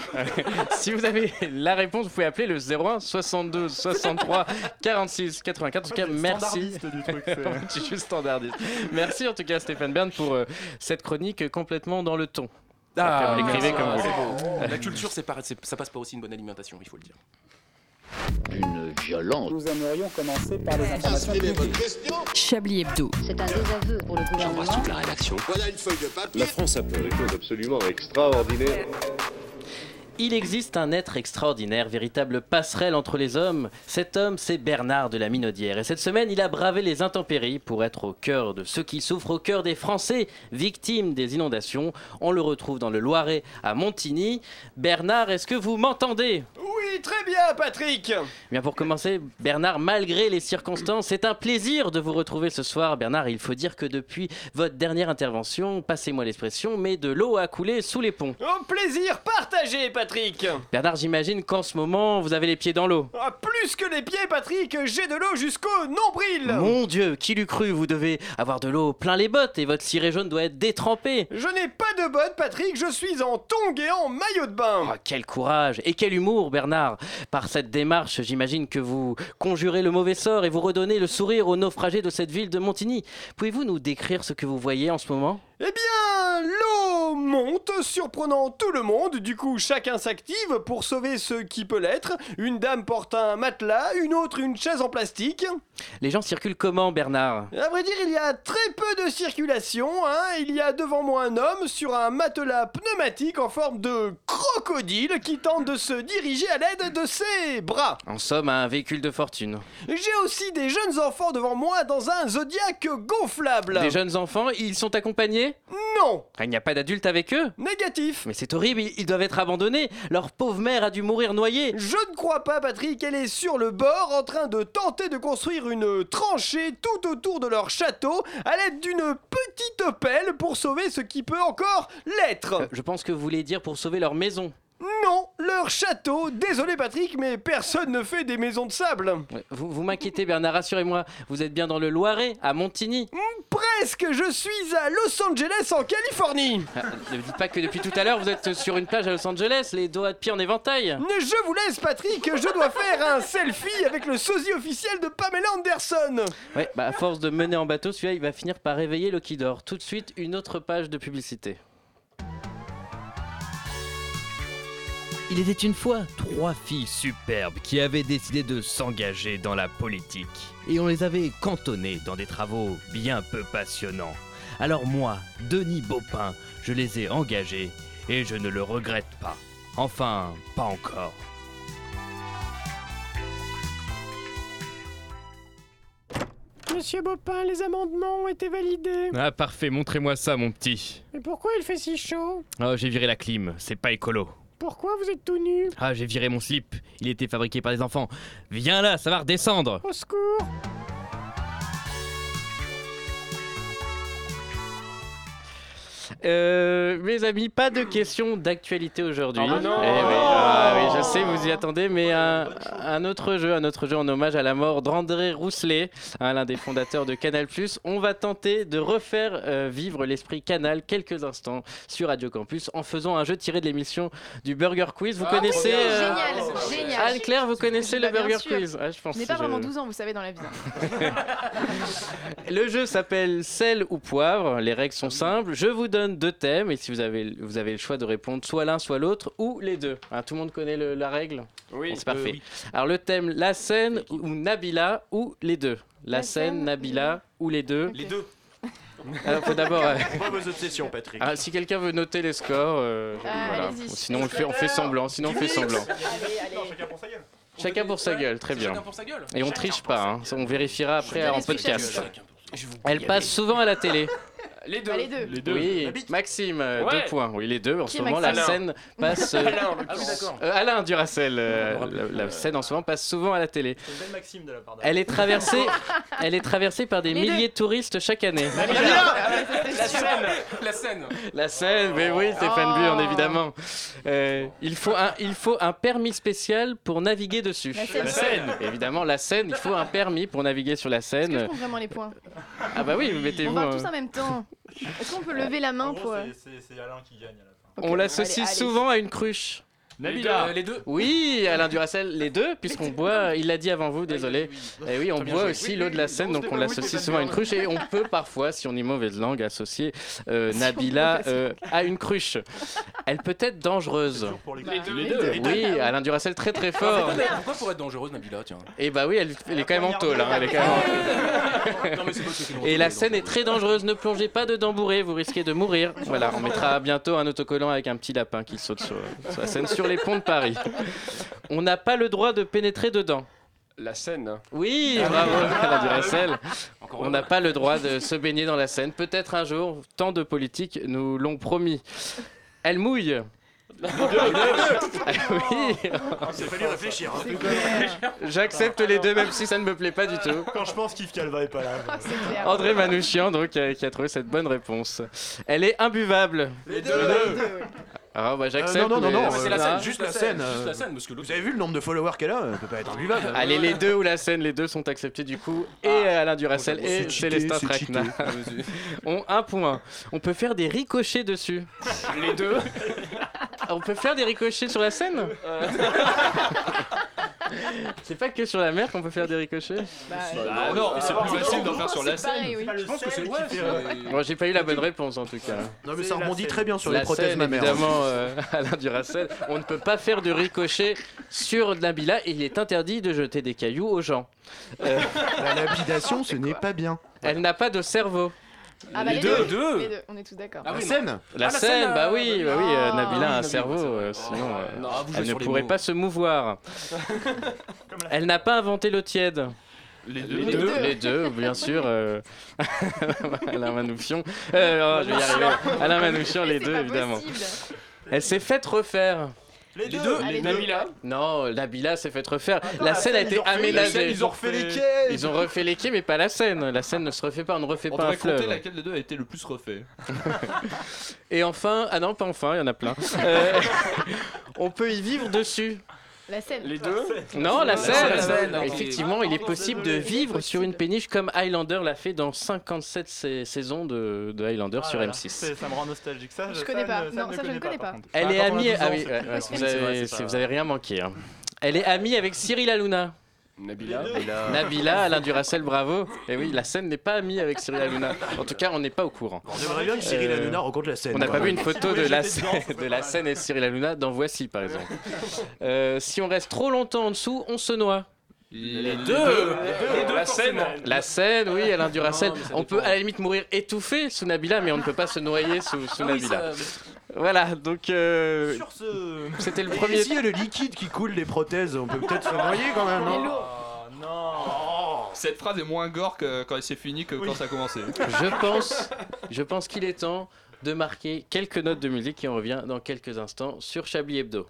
[SPEAKER 2] si vous avez la réponse, vous pouvez appeler le 01 62 63 46 84. En tout cas, merci.
[SPEAKER 6] Standardiste du truc. c'est-
[SPEAKER 2] Je suis standardiste. Merci en tout cas Stéphane Bern pour euh, cette chronique complètement dans le ton.
[SPEAKER 11] Ah, merci.
[SPEAKER 2] comme vous voulez.
[SPEAKER 11] La culture, c'est pas- c'est- ça passe pas aussi une bonne alimentation, il faut le dire.
[SPEAKER 12] D'une violence.
[SPEAKER 13] Nous aimerions commencer par les informations publiques.
[SPEAKER 1] Chablis Hebdo.
[SPEAKER 14] C'est un désaveu pour le gouvernement.
[SPEAKER 12] la rédaction.
[SPEAKER 15] La France a fait des choses absolument extraordinaires.
[SPEAKER 2] Il existe un être extraordinaire, véritable passerelle entre les hommes. Cet homme, c'est Bernard de la Minaudière. Et cette semaine, il a bravé les intempéries pour être au cœur de ceux qui souffrent, au cœur des Français victimes des inondations. On le retrouve dans le Loiret à Montigny. Bernard, est-ce que vous m'entendez?
[SPEAKER 16] Oui, très bien, Patrick
[SPEAKER 2] Bien pour commencer, Bernard, malgré les circonstances, c'est un plaisir de vous retrouver ce soir. Bernard, il faut dire que depuis votre dernière intervention, passez-moi l'expression, mais de l'eau a coulé sous les ponts.
[SPEAKER 16] Au plaisir partagé, Patrick
[SPEAKER 2] Bernard, j'imagine qu'en ce moment, vous avez les pieds dans l'eau.
[SPEAKER 16] Ah, Plus que les pieds, Patrick, j'ai de l'eau jusqu'au nombril
[SPEAKER 2] Mon Dieu, qui l'eût cru Vous devez avoir de l'eau plein les bottes et votre ciré jaune doit être détrempé.
[SPEAKER 16] Je n'ai pas de bottes, Patrick, je suis en tongs et en maillot de bain
[SPEAKER 2] Oh, quel courage et quel humour, Bernard. Par cette démarche, j'imagine que vous conjurez le mauvais sort et vous redonnez le sourire aux naufragés de cette ville de Montigny. Pouvez-vous nous décrire ce que vous voyez en ce moment?
[SPEAKER 16] Eh bien, l'eau monte, surprenant tout le monde. Du coup, chacun s'active pour sauver ce qui peut l'être. Une dame porte un matelas, une autre une chaise en plastique.
[SPEAKER 2] Les gens circulent comment, Bernard?
[SPEAKER 16] À vrai dire, il y a très peu de circulation. Hein. Il y a devant moi un homme sur un matelas pneumatique en forme de crocodile qui tente de se diriger à l'aide de ses bras.
[SPEAKER 2] En somme, un véhicule de fortune.
[SPEAKER 16] J'ai aussi des jeunes enfants devant moi dans un zodiaque gonflable.
[SPEAKER 2] Des jeunes enfants, ils sont accompagnés?
[SPEAKER 16] Non,
[SPEAKER 2] Il n'y a pas d'adultes avec eux
[SPEAKER 16] négatif.
[SPEAKER 2] Mais c'est horrible, ils ils doivent être abandonnés. Leur pauvre mère a dû mourir noyée.
[SPEAKER 16] Je ne crois pas, Patrick, elle est sur le bord en train de tenter de construire une tranchée tout autour de leur château à l'aide d'une petite pelle pour sauver ce qui peut encore l'être.
[SPEAKER 2] Euh, Je pense que vous voulez dire pour sauver leur maison.
[SPEAKER 16] Non, leur château. Désolé, Patrick, mais personne ne fait des maisons de sable.
[SPEAKER 2] Vous, vous m'inquiétez, Bernard, rassurez-moi. Vous êtes bien dans le Loiret, à Montigny.
[SPEAKER 16] Hmm, Presque, je suis à Los Angeles en Californie.
[SPEAKER 2] Ah, ne dites pas que depuis tout à l'heure, vous êtes sur une plage à Los Angeles, les doigts de pied en éventail.
[SPEAKER 16] Je vous laisse, Patrick, je dois faire un selfie avec le sosie officiel de Pamela Anderson.
[SPEAKER 2] Ouais, bah à force de mener en bateau, celui-là, il va finir par réveiller Lokidor. Tout de suite, une autre page de publicité.
[SPEAKER 9] Il était une fois trois filles superbes qui avaient décidé de s'engager dans la politique. Et on les avait cantonnées dans des travaux bien peu passionnants. Alors moi, Denis Baupin, je les ai engagées et je ne le regrette pas. Enfin, pas encore.
[SPEAKER 10] Monsieur Bopin, les amendements ont été validés.
[SPEAKER 9] Ah parfait, montrez-moi ça mon petit.
[SPEAKER 10] Mais pourquoi il fait si chaud?
[SPEAKER 9] Oh, j'ai viré la clim, c'est pas écolo.
[SPEAKER 10] Pourquoi vous êtes tout nu
[SPEAKER 9] Ah, j'ai viré mon slip, il était fabriqué par des enfants. Viens là, ça va redescendre.
[SPEAKER 10] Au secours
[SPEAKER 2] Euh, mes amis, pas de questions d'actualité aujourd'hui.
[SPEAKER 11] Ah non
[SPEAKER 2] Eh oui, ah oui, je sais, vous y attendez, mais un, un autre jeu, un autre jeu en hommage à la mort d'André Rousselet, hein, l'un des fondateurs de Canal+. On va tenter de refaire euh, vivre l'esprit Canal quelques instants sur Radio Campus en faisant un jeu tiré de l'émission du Burger Quiz. Vous
[SPEAKER 3] Ah,
[SPEAKER 2] connaissez euh,
[SPEAKER 3] Génial, génial.
[SPEAKER 2] Anne-Claire, vous connaissez le
[SPEAKER 3] Bah,
[SPEAKER 2] Burger. Quiz? Ah, je pense que
[SPEAKER 3] pas
[SPEAKER 2] je-
[SPEAKER 3] vraiment 12 ans, vous savez, dans la vie.
[SPEAKER 2] Le jeu s'appelle sel ou poivre. Les règles sont simples. Je vous donne donne deux thèmes et si vous avez, vous avez le choix de répondre soit l'un, soit l'autre ou les deux. Hein, tout le monde connaît le- la règle
[SPEAKER 11] Oui,
[SPEAKER 2] Bon, c'est parfait.
[SPEAKER 11] euh, oui.
[SPEAKER 2] Alors le thème la scène ou Nabila ou les deux. La,
[SPEAKER 4] La
[SPEAKER 2] scène,
[SPEAKER 4] scène,
[SPEAKER 2] Nabila ou les deux.
[SPEAKER 4] Les deux.
[SPEAKER 2] Alors, faut d'abord. euh,
[SPEAKER 4] Pas vos obsessions, Patrick.
[SPEAKER 2] ah, si quelqu'un veut noter les scores, euh,
[SPEAKER 4] Ah,
[SPEAKER 2] voilà. Sinon on, fait, on fait semblant. Sinon on fait semblant.
[SPEAKER 5] chacun pour sa gueule.
[SPEAKER 2] Chacun pour sa gueule, très bien.
[SPEAKER 11] chacun pour sa gueule.
[SPEAKER 2] Et on triche pas, hein. On vérifiera après en podcast. Elle passe souvent à la télé.
[SPEAKER 11] Les deux.
[SPEAKER 3] Bah, les deux.
[SPEAKER 2] Les deux. Oui, Maxime, euh,
[SPEAKER 11] Ouais.
[SPEAKER 2] deux points. Oui, les deux. En
[SPEAKER 3] Qui
[SPEAKER 2] ce moment, la scène passe. euh,
[SPEAKER 11] Alain. Ah
[SPEAKER 2] euh, Alain Duracel. euh, la, la scène en ce moment passe souvent à la télé.
[SPEAKER 6] Une belle maxime de la part d'Alain.
[SPEAKER 2] Elle est traversée, elle est traversée par des
[SPEAKER 3] Les
[SPEAKER 2] milliers de touristes chaque année.
[SPEAKER 11] La scène. La scène.
[SPEAKER 2] La scène, mais oui, Stéphane
[SPEAKER 3] Oh.
[SPEAKER 2] Burn, évidemment. Euh, il, faut un, il faut un permis spécial pour naviguer dessus.
[SPEAKER 3] La Seine. La Seine.
[SPEAKER 2] Évidemment, la Seine, il faut un permis pour naviguer sur la
[SPEAKER 3] Est-ce que je
[SPEAKER 2] Seine.
[SPEAKER 3] prends vraiment les points?
[SPEAKER 2] Ah bah oui, vous
[SPEAKER 3] On
[SPEAKER 2] mettez-vous.
[SPEAKER 3] parle
[SPEAKER 2] euh,
[SPEAKER 3] tous en même temps. Est-ce qu'on peut lever la main pour. euh,
[SPEAKER 6] c'est- Alain qui gagne à la fin.
[SPEAKER 2] On
[SPEAKER 3] Ok,
[SPEAKER 2] l'associe souvent à une cruche.
[SPEAKER 11] Nabila. Les deux.
[SPEAKER 2] Oui, Alain Duracel, les deux, puisqu'on boit, il l'a dit avant vous, désolé. Et oui, on boit
[SPEAKER 11] joué.
[SPEAKER 2] aussi l'eau de la Seine, donc on l'associe souvent à une cruche. Et on peut parfois, si on est mauvaise langue, associer euh, Nabila euh, à une cruche. Elle peut être dangereuse.
[SPEAKER 6] Pour les deux.
[SPEAKER 3] les deux.
[SPEAKER 2] Oui, Alain Duracel, très très fort.
[SPEAKER 11] Pourquoi pour être dangereuse, Nabila Tiens.
[SPEAKER 2] Et bah oui, elle, elle est quand même en tôle. hein, elle est quand même en- Et la scène est très dangereuse, ne plongez pas dedans bourré, vous risquez de mourir. Voilà, on mettra bientôt un autocollant avec un petit lapin qui saute sur, sur la scène sur les ponts de Paris. On n'a pas le droit de pénétrer dedans.
[SPEAKER 4] La scène.
[SPEAKER 2] Oui, bravo, Alain Duracell.
[SPEAKER 11] Encore
[SPEAKER 2] On n'a pas le droit de se baigner dans la Seine. Peut-être un jour, tant de politiques nous l'ont promis. Elle mouille. Ah oui,
[SPEAKER 4] fallu réfléchir. hein.
[SPEAKER 2] j'accepte les deux, même si ça ne me plaît pas du tout.
[SPEAKER 6] Quand je pense qu'Yves Calva est pas là.
[SPEAKER 3] Ah.
[SPEAKER 2] André Manouchian, donc, euh, qui a trouvé cette bonne réponse. Elle est imbuvable.
[SPEAKER 4] Les deux.
[SPEAKER 2] Ah, bah,
[SPEAKER 4] Euh,
[SPEAKER 2] j'accepte.
[SPEAKER 4] non, non, non,
[SPEAKER 2] mais-
[SPEAKER 4] non,
[SPEAKER 11] c'est
[SPEAKER 4] euh,
[SPEAKER 11] la scène,
[SPEAKER 4] là,
[SPEAKER 11] juste
[SPEAKER 4] la
[SPEAKER 11] la
[SPEAKER 4] scène,
[SPEAKER 11] scène.
[SPEAKER 4] euh,
[SPEAKER 11] Juste la scène, parce que.
[SPEAKER 4] Vous avez vu le nombre de followers qu'elle a Elle peut pas être invivable.
[SPEAKER 2] Allez, les deux ou la scène, les deux sont acceptés du coup. Et Alain Duracell
[SPEAKER 4] bon,
[SPEAKER 2] et Célestin
[SPEAKER 4] c'est
[SPEAKER 2] Traquenard ont un point. On peut faire des ricochets dessus.
[SPEAKER 11] Les deux.
[SPEAKER 2] On peut faire des ricochets sur la scène? C'est pas que sur la mer qu'on peut faire des ricochets
[SPEAKER 3] Bah,
[SPEAKER 8] Ah non, c'est plus facile d'en faire sur la
[SPEAKER 3] pareil,
[SPEAKER 8] scène.
[SPEAKER 3] oui.
[SPEAKER 6] Je pense que c'est lui
[SPEAKER 11] Ouais,
[SPEAKER 6] qui fait.
[SPEAKER 11] c'est-
[SPEAKER 6] euh,
[SPEAKER 2] Bon, j'ai pas eu la bonne réponse en tout cas.
[SPEAKER 4] Non, mais ça rebondit très bien sur les
[SPEAKER 2] La
[SPEAKER 4] prothèses
[SPEAKER 2] scène,
[SPEAKER 4] mammaires.
[SPEAKER 2] évidemment, euh, Alain Duracell. On ne peut pas faire de ricochet sur Nabila et il est interdit de jeter des cailloux aux gens. Euh,
[SPEAKER 4] La lapidation, ce n'est pas bien.
[SPEAKER 2] elle n'a pas de cerveau.
[SPEAKER 3] Ah bah
[SPEAKER 11] Les
[SPEAKER 3] les
[SPEAKER 11] deux.
[SPEAKER 3] deux.
[SPEAKER 11] Deux.
[SPEAKER 3] Les deux, on est tous d'accord.
[SPEAKER 11] Ah
[SPEAKER 4] La
[SPEAKER 11] oui, non.
[SPEAKER 4] scène
[SPEAKER 2] La
[SPEAKER 11] Ah, la
[SPEAKER 2] scène,
[SPEAKER 11] scène,
[SPEAKER 2] bah
[SPEAKER 11] euh,
[SPEAKER 2] oui, bah oui, euh,
[SPEAKER 3] Ah,
[SPEAKER 2] Nabila a un cerveau, euh, sinon euh,
[SPEAKER 11] Non,
[SPEAKER 2] elle ne pourrait
[SPEAKER 11] mots.
[SPEAKER 2] pas se mouvoir. Elle n'a pas inventé l'eau tiède.
[SPEAKER 8] Les deux.
[SPEAKER 2] Les deux, les deux, bien sûr. euh, Alain Manouchian. Euh, oh, je vais y arriver. Alain Manouchian, les deux, évidemment.
[SPEAKER 3] possible.
[SPEAKER 2] Elle s'est faite refaire.
[SPEAKER 6] Les
[SPEAKER 11] Les
[SPEAKER 6] deux.
[SPEAKER 11] deux.
[SPEAKER 3] Ah, les deux.
[SPEAKER 11] Nabila.
[SPEAKER 2] Non, Nabila s'est faite refaire. la
[SPEAKER 6] la
[SPEAKER 2] scène a été aménagée.
[SPEAKER 6] scène, ils ont refait les quais.
[SPEAKER 2] Ils ont refait les quais, mais pas la scène. La scène ne se refait pas, on ne refait
[SPEAKER 8] On
[SPEAKER 2] pas un
[SPEAKER 8] devrait compter
[SPEAKER 2] fleuve.
[SPEAKER 8] laquelle des deux a été le plus refait.
[SPEAKER 2] Et enfin, ah non, pas enfin, il y en a plein. Euh, on peut y vivre dessus.
[SPEAKER 3] La scène.
[SPEAKER 11] Les deux.
[SPEAKER 2] Non, la
[SPEAKER 11] scène,
[SPEAKER 2] scène.
[SPEAKER 11] la scène, ok.
[SPEAKER 2] Effectivement, il est possible de vivre sur une péniche comme Highlander l'a fait dans 57 sa- saisons de, de Highlander
[SPEAKER 6] Ah,
[SPEAKER 2] sur
[SPEAKER 6] voilà.
[SPEAKER 2] M6.
[SPEAKER 6] C'est- Ça me rend nostalgique. Ça,
[SPEAKER 3] Je
[SPEAKER 6] ça
[SPEAKER 3] connais
[SPEAKER 6] ne-
[SPEAKER 3] pas.
[SPEAKER 6] ça
[SPEAKER 3] Non, ça, je ne
[SPEAKER 6] connais
[SPEAKER 3] pas.
[SPEAKER 2] Elle
[SPEAKER 6] Bah,
[SPEAKER 2] est amie.
[SPEAKER 6] 12
[SPEAKER 2] Ah oui, avez, vous avez rien manqué. hein. Elle est amie avec Cyril Hanouna.
[SPEAKER 11] Nabila.
[SPEAKER 2] Nabila, Alain Duracel, bravo. Et oui, la scène n'est pas amie avec Cyril Hanouna. En tout cas, on n'est pas au courant.
[SPEAKER 4] On aimerait bien que Cyril
[SPEAKER 2] Euh,
[SPEAKER 4] Hanouna rencontre la scène.
[SPEAKER 2] On n'a pas vu une photo de la, de scène et Cyril Hanouna dans Voici, par exemple. Euh, si on reste trop longtemps en dessous, on se noie.
[SPEAKER 11] Les deux. Les deux. La scène.
[SPEAKER 2] La scène, oui, Alain Duracel. On peut à la limite mourir étouffé sous Nabila, mais on ne peut pas se noyer sous, sous
[SPEAKER 11] Ah oui,
[SPEAKER 2] Nabila.
[SPEAKER 11] ça-
[SPEAKER 2] Voilà, donc euh,
[SPEAKER 6] Sur ce.
[SPEAKER 2] c'était le
[SPEAKER 4] Et
[SPEAKER 2] premier.
[SPEAKER 4] s'il y a le liquide qui coule des prothèses, on peut peut-être se noyer quand même, non
[SPEAKER 6] Oh, non.
[SPEAKER 8] Cette phrase est moins gore que quand c'est fini que quand ça a commencé.
[SPEAKER 2] Je pense, je pense qu'il est temps de marquer quelques notes de musique et on revient dans quelques instants sur Chablis Hebdo.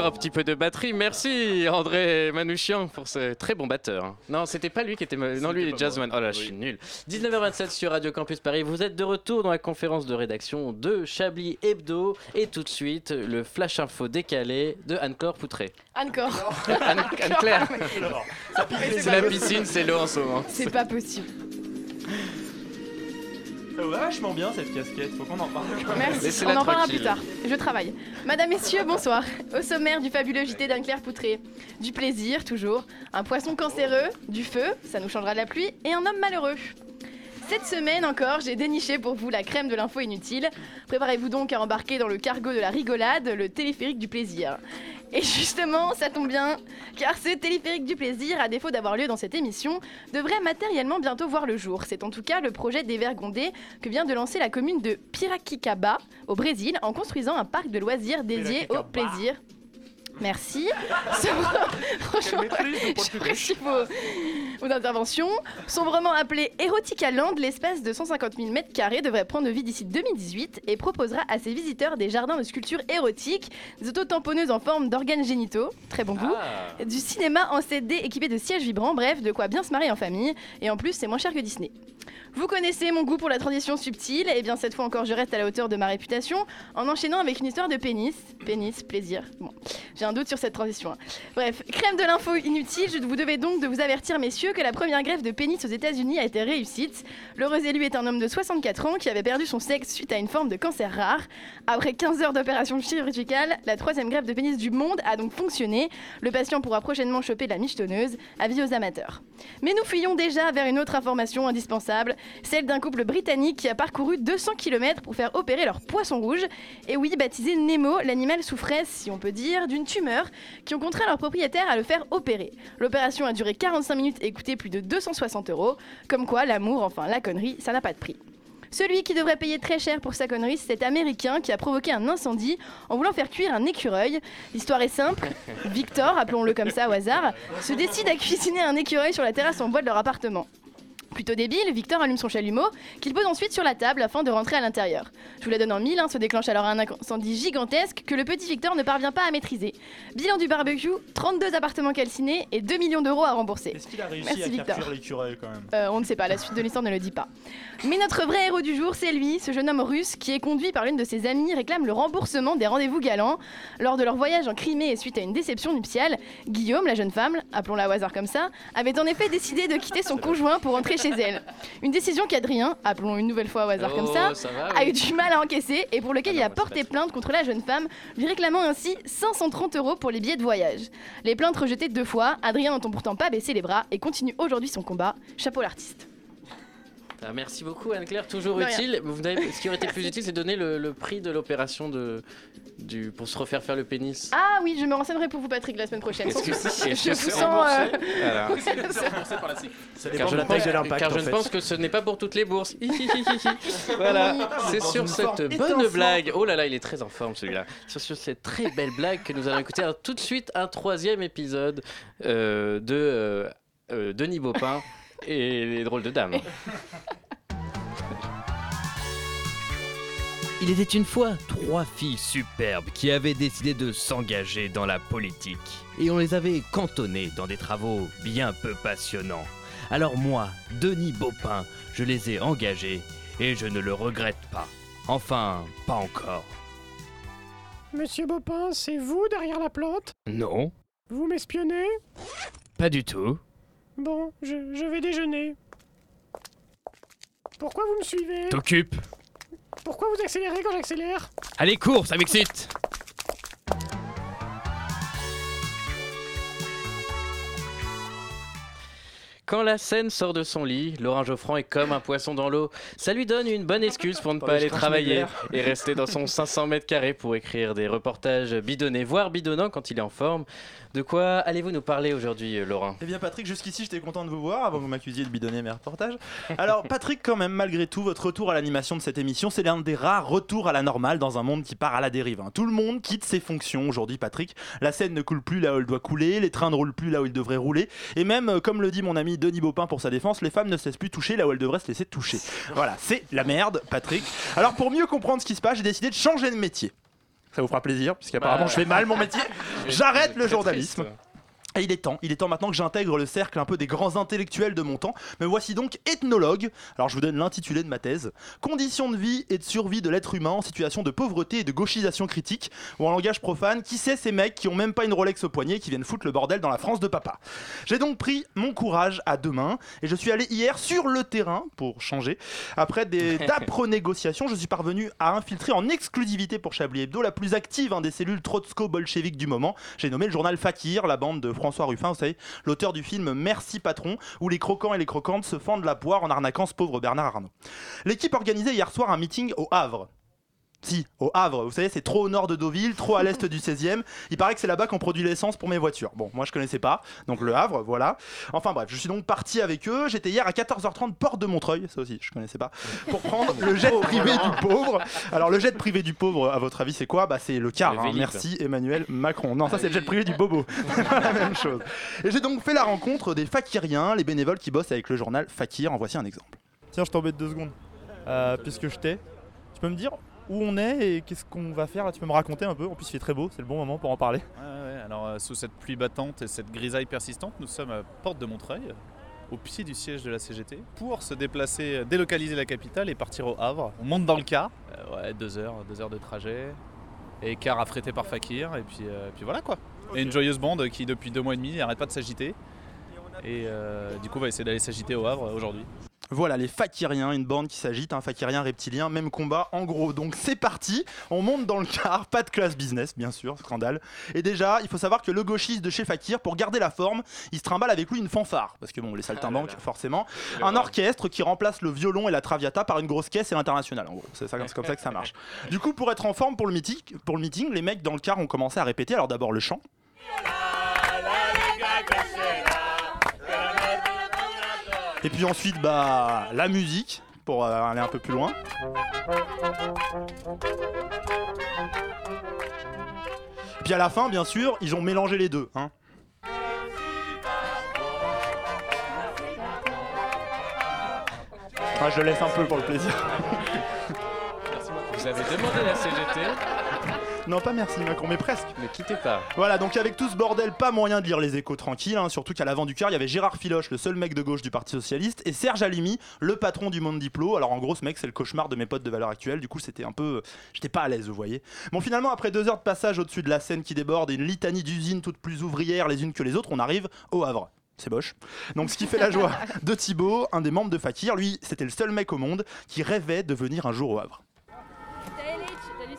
[SPEAKER 2] Encore un petit peu de batterie. Merci André Manouchian pour ce très bon batteur. Non, c'était pas lui qui était. ma- Non, lui il est jazzman. Oh là, je suis nul. 19h27 sur Radio Campus Paris. Vous êtes de retour dans la conférence de rédaction de Chablis Hebdo. Et tout de suite, le flash info décalé de Anne-Claire Poutré.
[SPEAKER 3] Encore.
[SPEAKER 2] Anne- Anne-Claire. C'est la piscine, c'est l'eau en ce moment.
[SPEAKER 3] C'est pas possible.
[SPEAKER 6] Vachement bien cette casquette, faut qu'on en parle.
[SPEAKER 3] Merci, on en parlera plus tard. Je travaille. Madame, messieurs, bonsoir. Au sommaire du fabuleux JT d'Anne-Claire Poutré. Du plaisir, toujours. Un poisson cancéreux, du feu, ça nous changera de la pluie, et un homme malheureux. Cette semaine encore, j'ai déniché pour vous la crème de l'info inutile. Préparez-vous donc à embarquer dans le cargo de la rigolade, le téléphérique du plaisir. Et justement, ça tombe bien, car ce téléphérique du plaisir, à défaut d'avoir lieu dans cette émission, devrait matériellement bientôt voir le jour. C'est en tout cas le projet d'Evergondé que vient de lancer la commune de Piracicaba, au Brésil, en construisant un parc de loisirs dédié au plaisir. Merci. Franchement, j'apprécie vos, vos interventions. Sombrement appelé Erotica Land, l'espace de 150 000 m2 devrait prendre vie d'ici 2018 et proposera à ses visiteurs des jardins de sculptures érotiques, des autotamponneuses en forme d'organes génitaux, très bon goût, du cinéma en CD équipé de sièges vibrants, bref, de quoi bien se marier en famille. Et en plus, c'est moins cher que Disney. Vous connaissez mon goût pour la transition subtile, et bien cette fois encore je reste à la hauteur de ma réputation en enchaînant avec une histoire de pénis. Pénis, plaisir. Bon, j'ai un doute sur cette transition. hein. Bref, crème de l'info inutile, je vous devais donc de vous avertir messieurs que la première greffe de pénis aux États-Unis a été réussite. L'heureux élu est un homme de 64 ans qui avait perdu son sexe suite à une forme de cancer rare. Après 15 heures d'opération chirurgicale, la troisième greffe de pénis du monde a donc fonctionné. Le patient pourra prochainement choper la michetonneuse, avis aux amateurs. Mais nous fuyons déjà vers une autre information indispensable, celle d'un couple britannique qui a parcouru 200 km pour faire opérer leur poisson rouge. Et oui, baptisé Nemo, l'animal souffrait, si on peut dire, d'une tumeur qui ont contraint leur propriétaire à le faire opérer. L'opération a duré 45 minutes et coûté plus de 260 euros. Comme quoi, l'amour, enfin la connerie, ça n'a pas de prix. Celui qui devrait payer très cher pour sa connerie, c'est cet Américain qui a provoqué un incendie en voulant faire cuire un écureuil. L'histoire est simple. Victor, appelons-le comme ça au hasard, se décide à cuisiner un écureuil sur la terrasse en bois de leur appartement. Plutôt débile, Victor allume son chalumeau, qu'il pose ensuite sur la table afin de rentrer à l'intérieur. Je vous la donne en mille, hein, se déclenche alors un incendie gigantesque que le petit Victor ne parvient pas à maîtriser. Bilan du barbecue, 32 appartements calcinés et 2 millions d'euros à rembourser.
[SPEAKER 6] Est-ce qu'il a réussi
[SPEAKER 3] Merci
[SPEAKER 6] à
[SPEAKER 3] Victor.
[SPEAKER 6] capturer l'écureuil quand même?
[SPEAKER 3] Euh, on ne sait pas, la suite de l'histoire ne le dit pas. Mais notre vrai héros du jour, c'est lui, ce jeune homme russe qui est conduit par l'une de ses amies, réclame le remboursement des rendez-vous galants. Lors de leur voyage en Crimée et suite à une déception nuptiale, Guillaume, la jeune femme, appelons-la au hasard comme ça, avait en effet décidé de quitter son conjoint pour rentrer chez elle. Une décision qu'Adrien, appelons une nouvelle fois au hasard comme
[SPEAKER 2] Oh,
[SPEAKER 3] ça,
[SPEAKER 2] ça va,
[SPEAKER 3] a
[SPEAKER 2] oui.
[SPEAKER 3] eu du mal à encaisser et pour lequel il a porté plainte contre la jeune femme, lui réclamant ainsi 530 euros pour les billets de voyage. Les plaintes rejetées deux fois, Adrien n'entend pourtant pas baisser les bras et continue aujourd'hui son combat. Chapeau l'artiste.
[SPEAKER 2] Ah, merci beaucoup Anne-Claire, toujours
[SPEAKER 3] De
[SPEAKER 2] utile. Vous ce qui aurait été plus utile, c'est donner le, le prix de l'opération de, du, pour se refaire faire le pénis.
[SPEAKER 3] Ah oui, je me renseignerai pour vous Patrick la semaine prochaine.
[SPEAKER 2] Est-ce que-
[SPEAKER 3] je
[SPEAKER 2] est-ce que
[SPEAKER 3] vous
[SPEAKER 2] c'est
[SPEAKER 3] sens...
[SPEAKER 2] remboursé
[SPEAKER 3] euh,
[SPEAKER 2] Voilà.
[SPEAKER 11] Par la.
[SPEAKER 6] Ça
[SPEAKER 2] Car je, pense, car je ne
[SPEAKER 6] fait.
[SPEAKER 2] pense que ce n'est pas pour toutes les bourses. voilà, c'est sur cette bonne blague. Oh là là, il est très en forme celui-là. C'est sur cette très belle blague que nous allons écouter Alors, tout de suite un troisième épisode euh, de euh, euh, Denis Baupin et les drôles de dames.
[SPEAKER 9] Il était une fois trois filles superbes qui avaient décidé de s'engager dans la politique. Et on les avait cantonnées dans des travaux bien peu passionnants. Alors moi, Denis Baupin, je les ai engagées et je ne le regrette pas. Enfin, pas encore.
[SPEAKER 10] Monsieur Bopin, c'est vous derrière la plante?
[SPEAKER 9] Non,
[SPEAKER 10] Vous m'espionnez?
[SPEAKER 9] Pas du tout.
[SPEAKER 10] Bon, je, je vais déjeuner. Pourquoi vous me suivez?
[SPEAKER 9] T'occupes.
[SPEAKER 10] Pourquoi vous accélérez quand j'accélère?
[SPEAKER 9] Allez, cours, ça m'excite
[SPEAKER 2] Quand la scène sort de son lit, Laurent Geoffrand est comme un poisson dans l'eau. Ça lui donne une bonne excuse pour ne pas aller travailler et rester dans son 500 mètres carrés pour écrire des reportages bidonnés, voire bidonnants quand il est en forme. De quoi allez-vous nous parler aujourd'hui, euh, Laurent?
[SPEAKER 6] Eh bien Patrick, jusqu'ici j'étais content de vous voir avant que vous m'accusiez de bidonner mes reportages. Alors Patrick, quand même, malgré tout, votre retour à l'animation de cette émission, c'est l'un des rares retours à la normale dans un monde qui part à la dérive. hein. Tout le monde quitte ses fonctions aujourd'hui, Patrick. La scène ne coule plus là où elle doit couler, les trains ne roulent plus là où ils devraient rouler, et même, euh, comme le dit mon ami Denis Baupin pour sa défense, les femmes ne se laissent plus toucher là où elles devraient se laisser toucher. Voilà, c'est la merde, Patrick. Alors pour mieux comprendre ce qui se passe, j'ai décidé de changer de métier. Ça vous fera plaisir, puisqu'apparemment
[SPEAKER 2] Bah,
[SPEAKER 6] je fais mal mon métier. J'arrête le journalisme.
[SPEAKER 2] triste.
[SPEAKER 6] Et il est temps, il est temps maintenant que j'intègre le cercle un peu des grands intellectuels de mon temps. Me voici donc ethnologue. Alors je vous donne l'intitulé de ma thèse. Conditions de vie et de survie de l'être humain en situation de pauvreté et de gauchisation critique. Ou en langage profane, qui sait ces mecs qui ont même pas une Rolex au poignet et qui viennent foutre le bordel dans la France de papa. J'ai donc pris mon courage à deux mains et je suis allé hier sur le terrain pour changer. Après des d'âpres négociations, je suis parvenu à infiltrer en exclusivité pour Chablis Hebdo la plus active hein, des cellules trotsko-bolcheviques du moment. J'ai nommé le journal Fakir, la bande de François Ruffin, vous savez, l'auteur du film Merci Patron, où les croquants et les croquantes se fendent la poire en arnaquant ce pauvre Bernard Arnault. L'équipe organisait hier soir un meeting au Havre. Si, au Havre, vous savez, c'est trop au nord de Deauville, trop à l'est du 16e. Il paraît que c'est là-bas qu'on produit l'essence pour mes voitures. Bon, moi je connaissais pas, donc le Havre, voilà. Enfin bref, je suis donc parti avec eux. J'étais hier à 14h30 porte de Montreuil, ça aussi, je connaissais pas, pour prendre le jet privé du pauvre. Alors le jet privé du pauvre, à votre avis, c'est quoi? Bah c'est le car.
[SPEAKER 2] Le
[SPEAKER 6] hein. Merci Emmanuel Macron. Non, ça c'est le jet privé du bobo. C'est pas la même chose. Et j'ai donc fait la rencontre des fakiriens, les bénévoles qui bossent avec le journal Fakir. En voici un exemple.
[SPEAKER 17] Tiens, je t'embête deux secondes. Euh, puisque je t'ai, tu peux me dire où on est et qu'est-ce qu'on va faire là Tu peux me raconter un peu En plus, il fait très beau, c'est le bon moment pour en parler.
[SPEAKER 18] Ouais, ouais, alors euh, sous cette pluie battante et cette grisaille persistante, nous sommes à Porte de Montreuil, au pied du siège de la CGT, pour se déplacer, euh, délocaliser la capitale et partir au Havre. On monte dans le car, euh, ouais, deux heures, deux heures de trajet, et car affrété par Fakir, et puis, euh, puis voilà quoi. Et une joyeuse bande qui depuis deux mois et demi n'arrête pas de s'agiter, et euh, du coup on va essayer d'aller s'agiter au Havre euh, aujourd'hui.
[SPEAKER 6] Voilà, les fakiriens, une bande qui s'agite, un fakirien reptilien, même combat en gros. Donc c'est parti, on monte dans le car, pas de classe business, bien sûr, scandale. Et déjà, il faut savoir que le gauchiste de chez Fakir, pour garder la forme, il se trimballe avec lui une fanfare, parce que bon, les saltimbanques, forcément. Un orchestre qui remplace le violon et la traviata par une grosse caisse et l'international, en gros. C'est comme ça que ça marche. Du coup, pour être en forme pour le meeting, pour le meeting les mecs dans le car ont commencé à répéter. Alors d'abord le chant. Et puis ensuite, bah, la musique, pour euh, aller un peu plus loin. Puis à la fin, bien sûr, ils ont mélangé les deux. Hein. Ah, je laisse un peu pour le plaisir.
[SPEAKER 2] Vous avez demandé la CGT.
[SPEAKER 6] Non, pas merci Macron, mais presque.
[SPEAKER 2] Ne quittez pas.
[SPEAKER 6] Voilà, donc avec tout ce bordel, pas moyen de lire les échos tranquilles, hein, surtout qu'à l'avant du cœur, il y avait Gérard Filoche, le seul mec de gauche du Parti Socialiste, et Serge Alimi, le patron du Monde Diplo. Alors en gros, ce mec, c'est le cauchemar de mes potes de valeur actuelle, du coup, c'était un peu. J'étais pas à l'aise, vous voyez. Bon, finalement, après deux heures de passage au-dessus de la Seine qui déborde et une litanie d'usines toutes plus ouvrières les unes que les autres, on arrive au Havre. C'est moche. Donc, ce qui fait la joie de Thibaut, un des membres de Fakir, lui, c'était le seul mec au monde qui rêvait de venir un jour au Havre.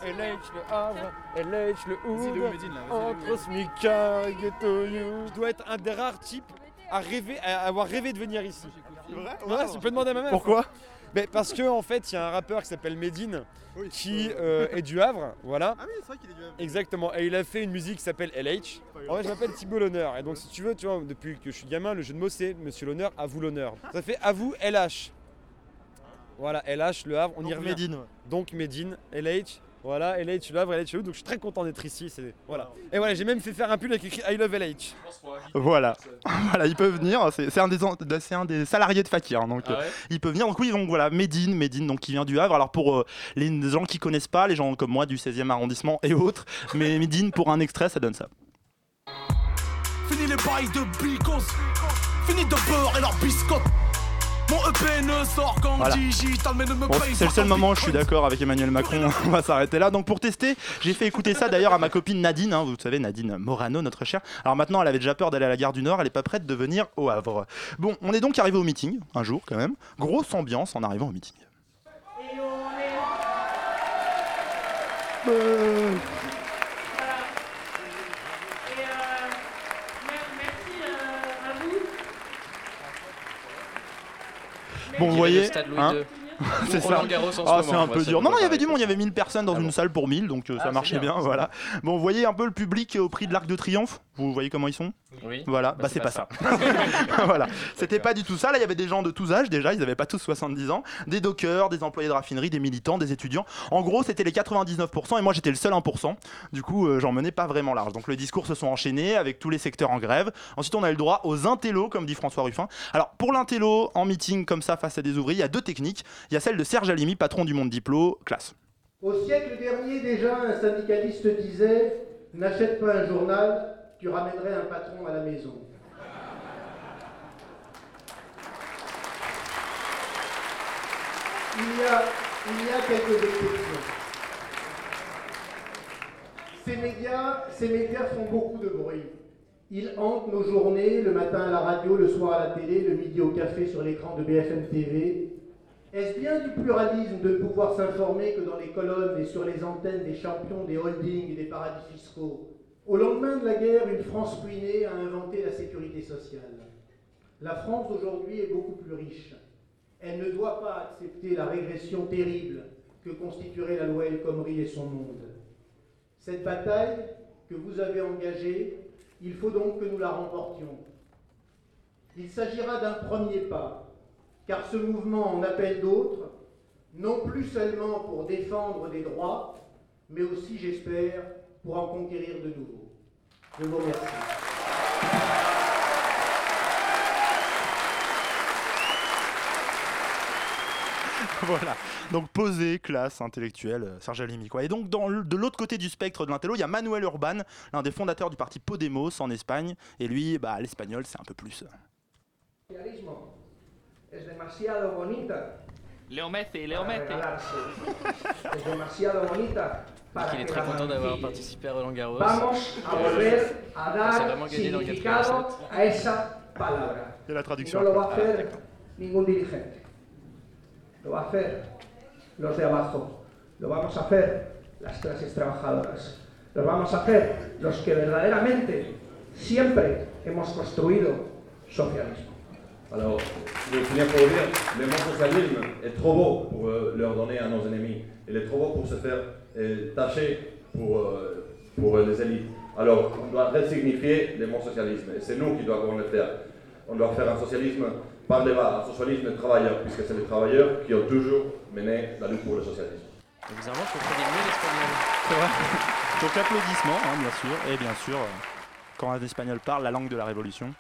[SPEAKER 19] LH le Havre, LH le Oud,
[SPEAKER 18] Medine,
[SPEAKER 19] entre Smika et Ghetto You. Je dois être un des rares types à rêver, à avoir rêvé de venir ici. Ouais, tu peux demander à ma mère.
[SPEAKER 6] Pourquoi
[SPEAKER 19] Ben, Parce que en fait, il y a un rappeur qui s'appelle Medine qui euh, est du Havre, voilà.
[SPEAKER 6] Ah oui, c'est vrai qu'il est du Havre.
[SPEAKER 19] Exactement, et il a fait une musique qui s'appelle LH. En fait, je m'appelle Thibault l'honneur, et donc si tu veux, tu vois, depuis que je suis gamin, le jeu de mots c'est Monsieur l'honneur, à vous l'honneur. Ça fait à vous LH. Voilà, LH, le Havre, on y revient.
[SPEAKER 6] Médine, ouais.
[SPEAKER 19] Donc Médine, LH, voilà, LH, Havre, LH, Havre, donc je suis très content d'être ici. c'est- Voilà. Et voilà, j'ai même fait faire un pull avec écrit I love LH.
[SPEAKER 6] Voilà, voilà, il peut venir. C'est c'est un des en- de- c'est un des salariés de Fakir, donc
[SPEAKER 19] Ah ouais
[SPEAKER 6] euh, il peut venir. Donc oui, donc voilà, Médine, Médine, donc qui vient du Havre. Alors pour euh, les gens qui connaissent pas, les gens comme moi du 16e arrondissement et autres, mais Médine pour un extrait, ça donne ça.
[SPEAKER 20] Fini les bails de bicos Fini de beurre et leur biscotte Mon EP ne sort qu'en
[SPEAKER 6] Voilà.
[SPEAKER 20] digital mais ne me
[SPEAKER 6] Bon,
[SPEAKER 20] paye
[SPEAKER 6] c'est le seul
[SPEAKER 20] en
[SPEAKER 6] moment où je suis d'accord avec Emmanuel Macron. On va s'arrêter là. Donc pour tester, j'ai fait écouter ça d'ailleurs à ma copine Nadine. hein, vous savez, Nadine Morano, notre chère. Alors maintenant, elle avait déjà peur d'aller à la gare du Nord. Elle est pas prête de venir au Havre. Bon, on est donc arrivé au meeting un jour quand même. Grosse ambiance en arrivant au meeting. Euh, Bon, vous voyez, hein. c'est ça. Ah, c'est un peu dur. Non, non, il y avait du monde, il y avait 1000 personnes dans une salle pour 1000, donc euh,
[SPEAKER 2] Ah,
[SPEAKER 6] ça
[SPEAKER 2] c'est
[SPEAKER 6] marchait
[SPEAKER 2] bien,
[SPEAKER 6] voilà. Bon, vous voyez un peu le public au prix de l'Arc de Triomphe? Vous voyez comment ils sont?
[SPEAKER 2] Oui.
[SPEAKER 6] Voilà, bah, c'est pas, ça. voilà, c'était pas du tout ça. Là, il y avait des gens de tous âges déjà, ils avaient pas tous 70 ans, des dockers, des employés de raffinerie, des militants, des étudiants. En gros, c'était les 99% et moi j'étais le seul 1%. Du coup, euh, j'en menais pas vraiment large. Donc, le discours se sont enchaînés avec tous les secteurs en grève. Ensuite, on a eu le droit aux intellos, comme dit François Ruffin. Alors, pour l'intello, en meeting comme ça face à des ouvriers, il y a deux techniques. Il y a celle de Serge Alimi, patron du Monde Diplo, classe.
[SPEAKER 21] Au siècle dernier déjà, un syndicaliste disait N'achète pas un journal, tu ramènerais un patron à la maison. Il y a, il y a quelques exceptions. Ces médias, ces médias font beaucoup de bruit. Ils hantent nos journées, le matin à la radio, le soir à la télé, le midi au café sur l'écran de BFM TV. Est-ce bien du pluralisme de pouvoir s'informer que dans les colonnes et sur les antennes des champions des holdings et des paradis fiscaux? Au lendemain de la guerre, une France ruinée a inventé la sécurité sociale. La France d'aujourd'hui est beaucoup plus riche. Elle ne doit pas accepter la régression terrible que constituerait la loi El Khomri et son monde. Cette bataille que vous avez engagée, il faut donc que nous la remportions. Il s'agira d'un premier pas, car ce mouvement en appelle d'autres, non plus seulement pour défendre des droits, mais aussi, j'espère, pour en conquérir de nouveaux. Je vous remercie.
[SPEAKER 6] voilà. Donc posé, classe, intellectuel, euh, Serge Alimi quoi. Et donc dans le- de l'autre côté du spectre de l'intello, il y a Manuel Urban, l'un des fondateurs du parti Podemos en Espagne. Et lui, bah, l'espagnol, c'est un peu plus. euh,
[SPEAKER 21] es demasiado bonita
[SPEAKER 2] Léo Messi,
[SPEAKER 21] para regalarse. Es demasiado bonita para
[SPEAKER 2] Il est
[SPEAKER 21] que
[SPEAKER 2] très
[SPEAKER 21] la
[SPEAKER 2] content d'avoir
[SPEAKER 21] mancille.
[SPEAKER 2] participé à Roland Garros.
[SPEAKER 21] Vamos a volver a dar significado
[SPEAKER 2] 87.
[SPEAKER 21] a esa palabra.
[SPEAKER 6] La
[SPEAKER 21] no lo va a
[SPEAKER 6] après.
[SPEAKER 21] hacer ningún dirigente. Lo va a hacer los de abajo. Lo vamos a hacer las clases trabajadoras. Lo vamos a hacer los que verdaderamente siempre hemos construido socialismo.
[SPEAKER 22] Alors, je vais finir pour vous dire, le mot socialisme est trop beau pour euh, leur donner à nos ennemis. Il est trop beau pour se faire euh, tâcher pour, euh, pour euh, les élites. Alors, on doit resignifier le mot socialisme. Et c'est nous qui devons le faire. On doit faire un socialisme par le bas, un socialisme travailleur, puisque c'est les travailleurs qui ont toujours mené la lutte pour le socialisme.
[SPEAKER 2] Bizarrement, je comprenais mieux l'espagnol.
[SPEAKER 6] C'est vrai. Donc applaudissements, hein, bien sûr. Et bien sûr, quand un espagnol parle la langue de la révolution.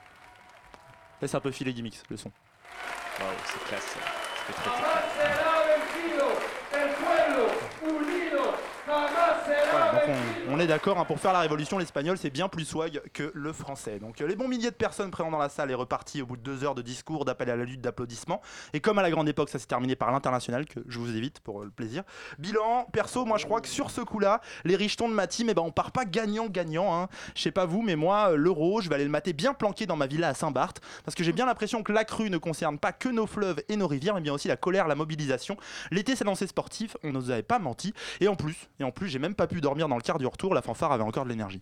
[SPEAKER 6] Laisse un peu filer gimmicks, le son.
[SPEAKER 2] Waouh, c'est classe. ça. fait très très
[SPEAKER 6] Voilà, donc on, on est d'accord, hein, pour faire la révolution, l'espagnol c'est bien plus swag que le français. Donc euh, les bons milliers de personnes présentes dans la salle est reparti au bout de deux heures de discours, d'appel à la lutte, d'applaudissements. Et comme à la grande époque, ça s'est terminé par l'international, que je vous évite pour euh, le plaisir. Bilan, perso, moi je crois que sur ce coup-là, les richetons de ma team, eh ben, on part pas gagnant-gagnant. Hein. Je sais pas vous, mais moi, euh, l'euro, je vais aller le mater bien planqué dans ma villa à Saint-Barth, parce que j'ai bien l'impression que la crue ne concerne pas que nos fleuves et nos rivières, mais bien aussi la colère, la mobilisation. L'été s'est lancé sportif, on ne nous avait pas menti. Et en plus, et en plus, j'ai même pas pu dormir dans le quart du retour, la fanfare avait encore de l'énergie.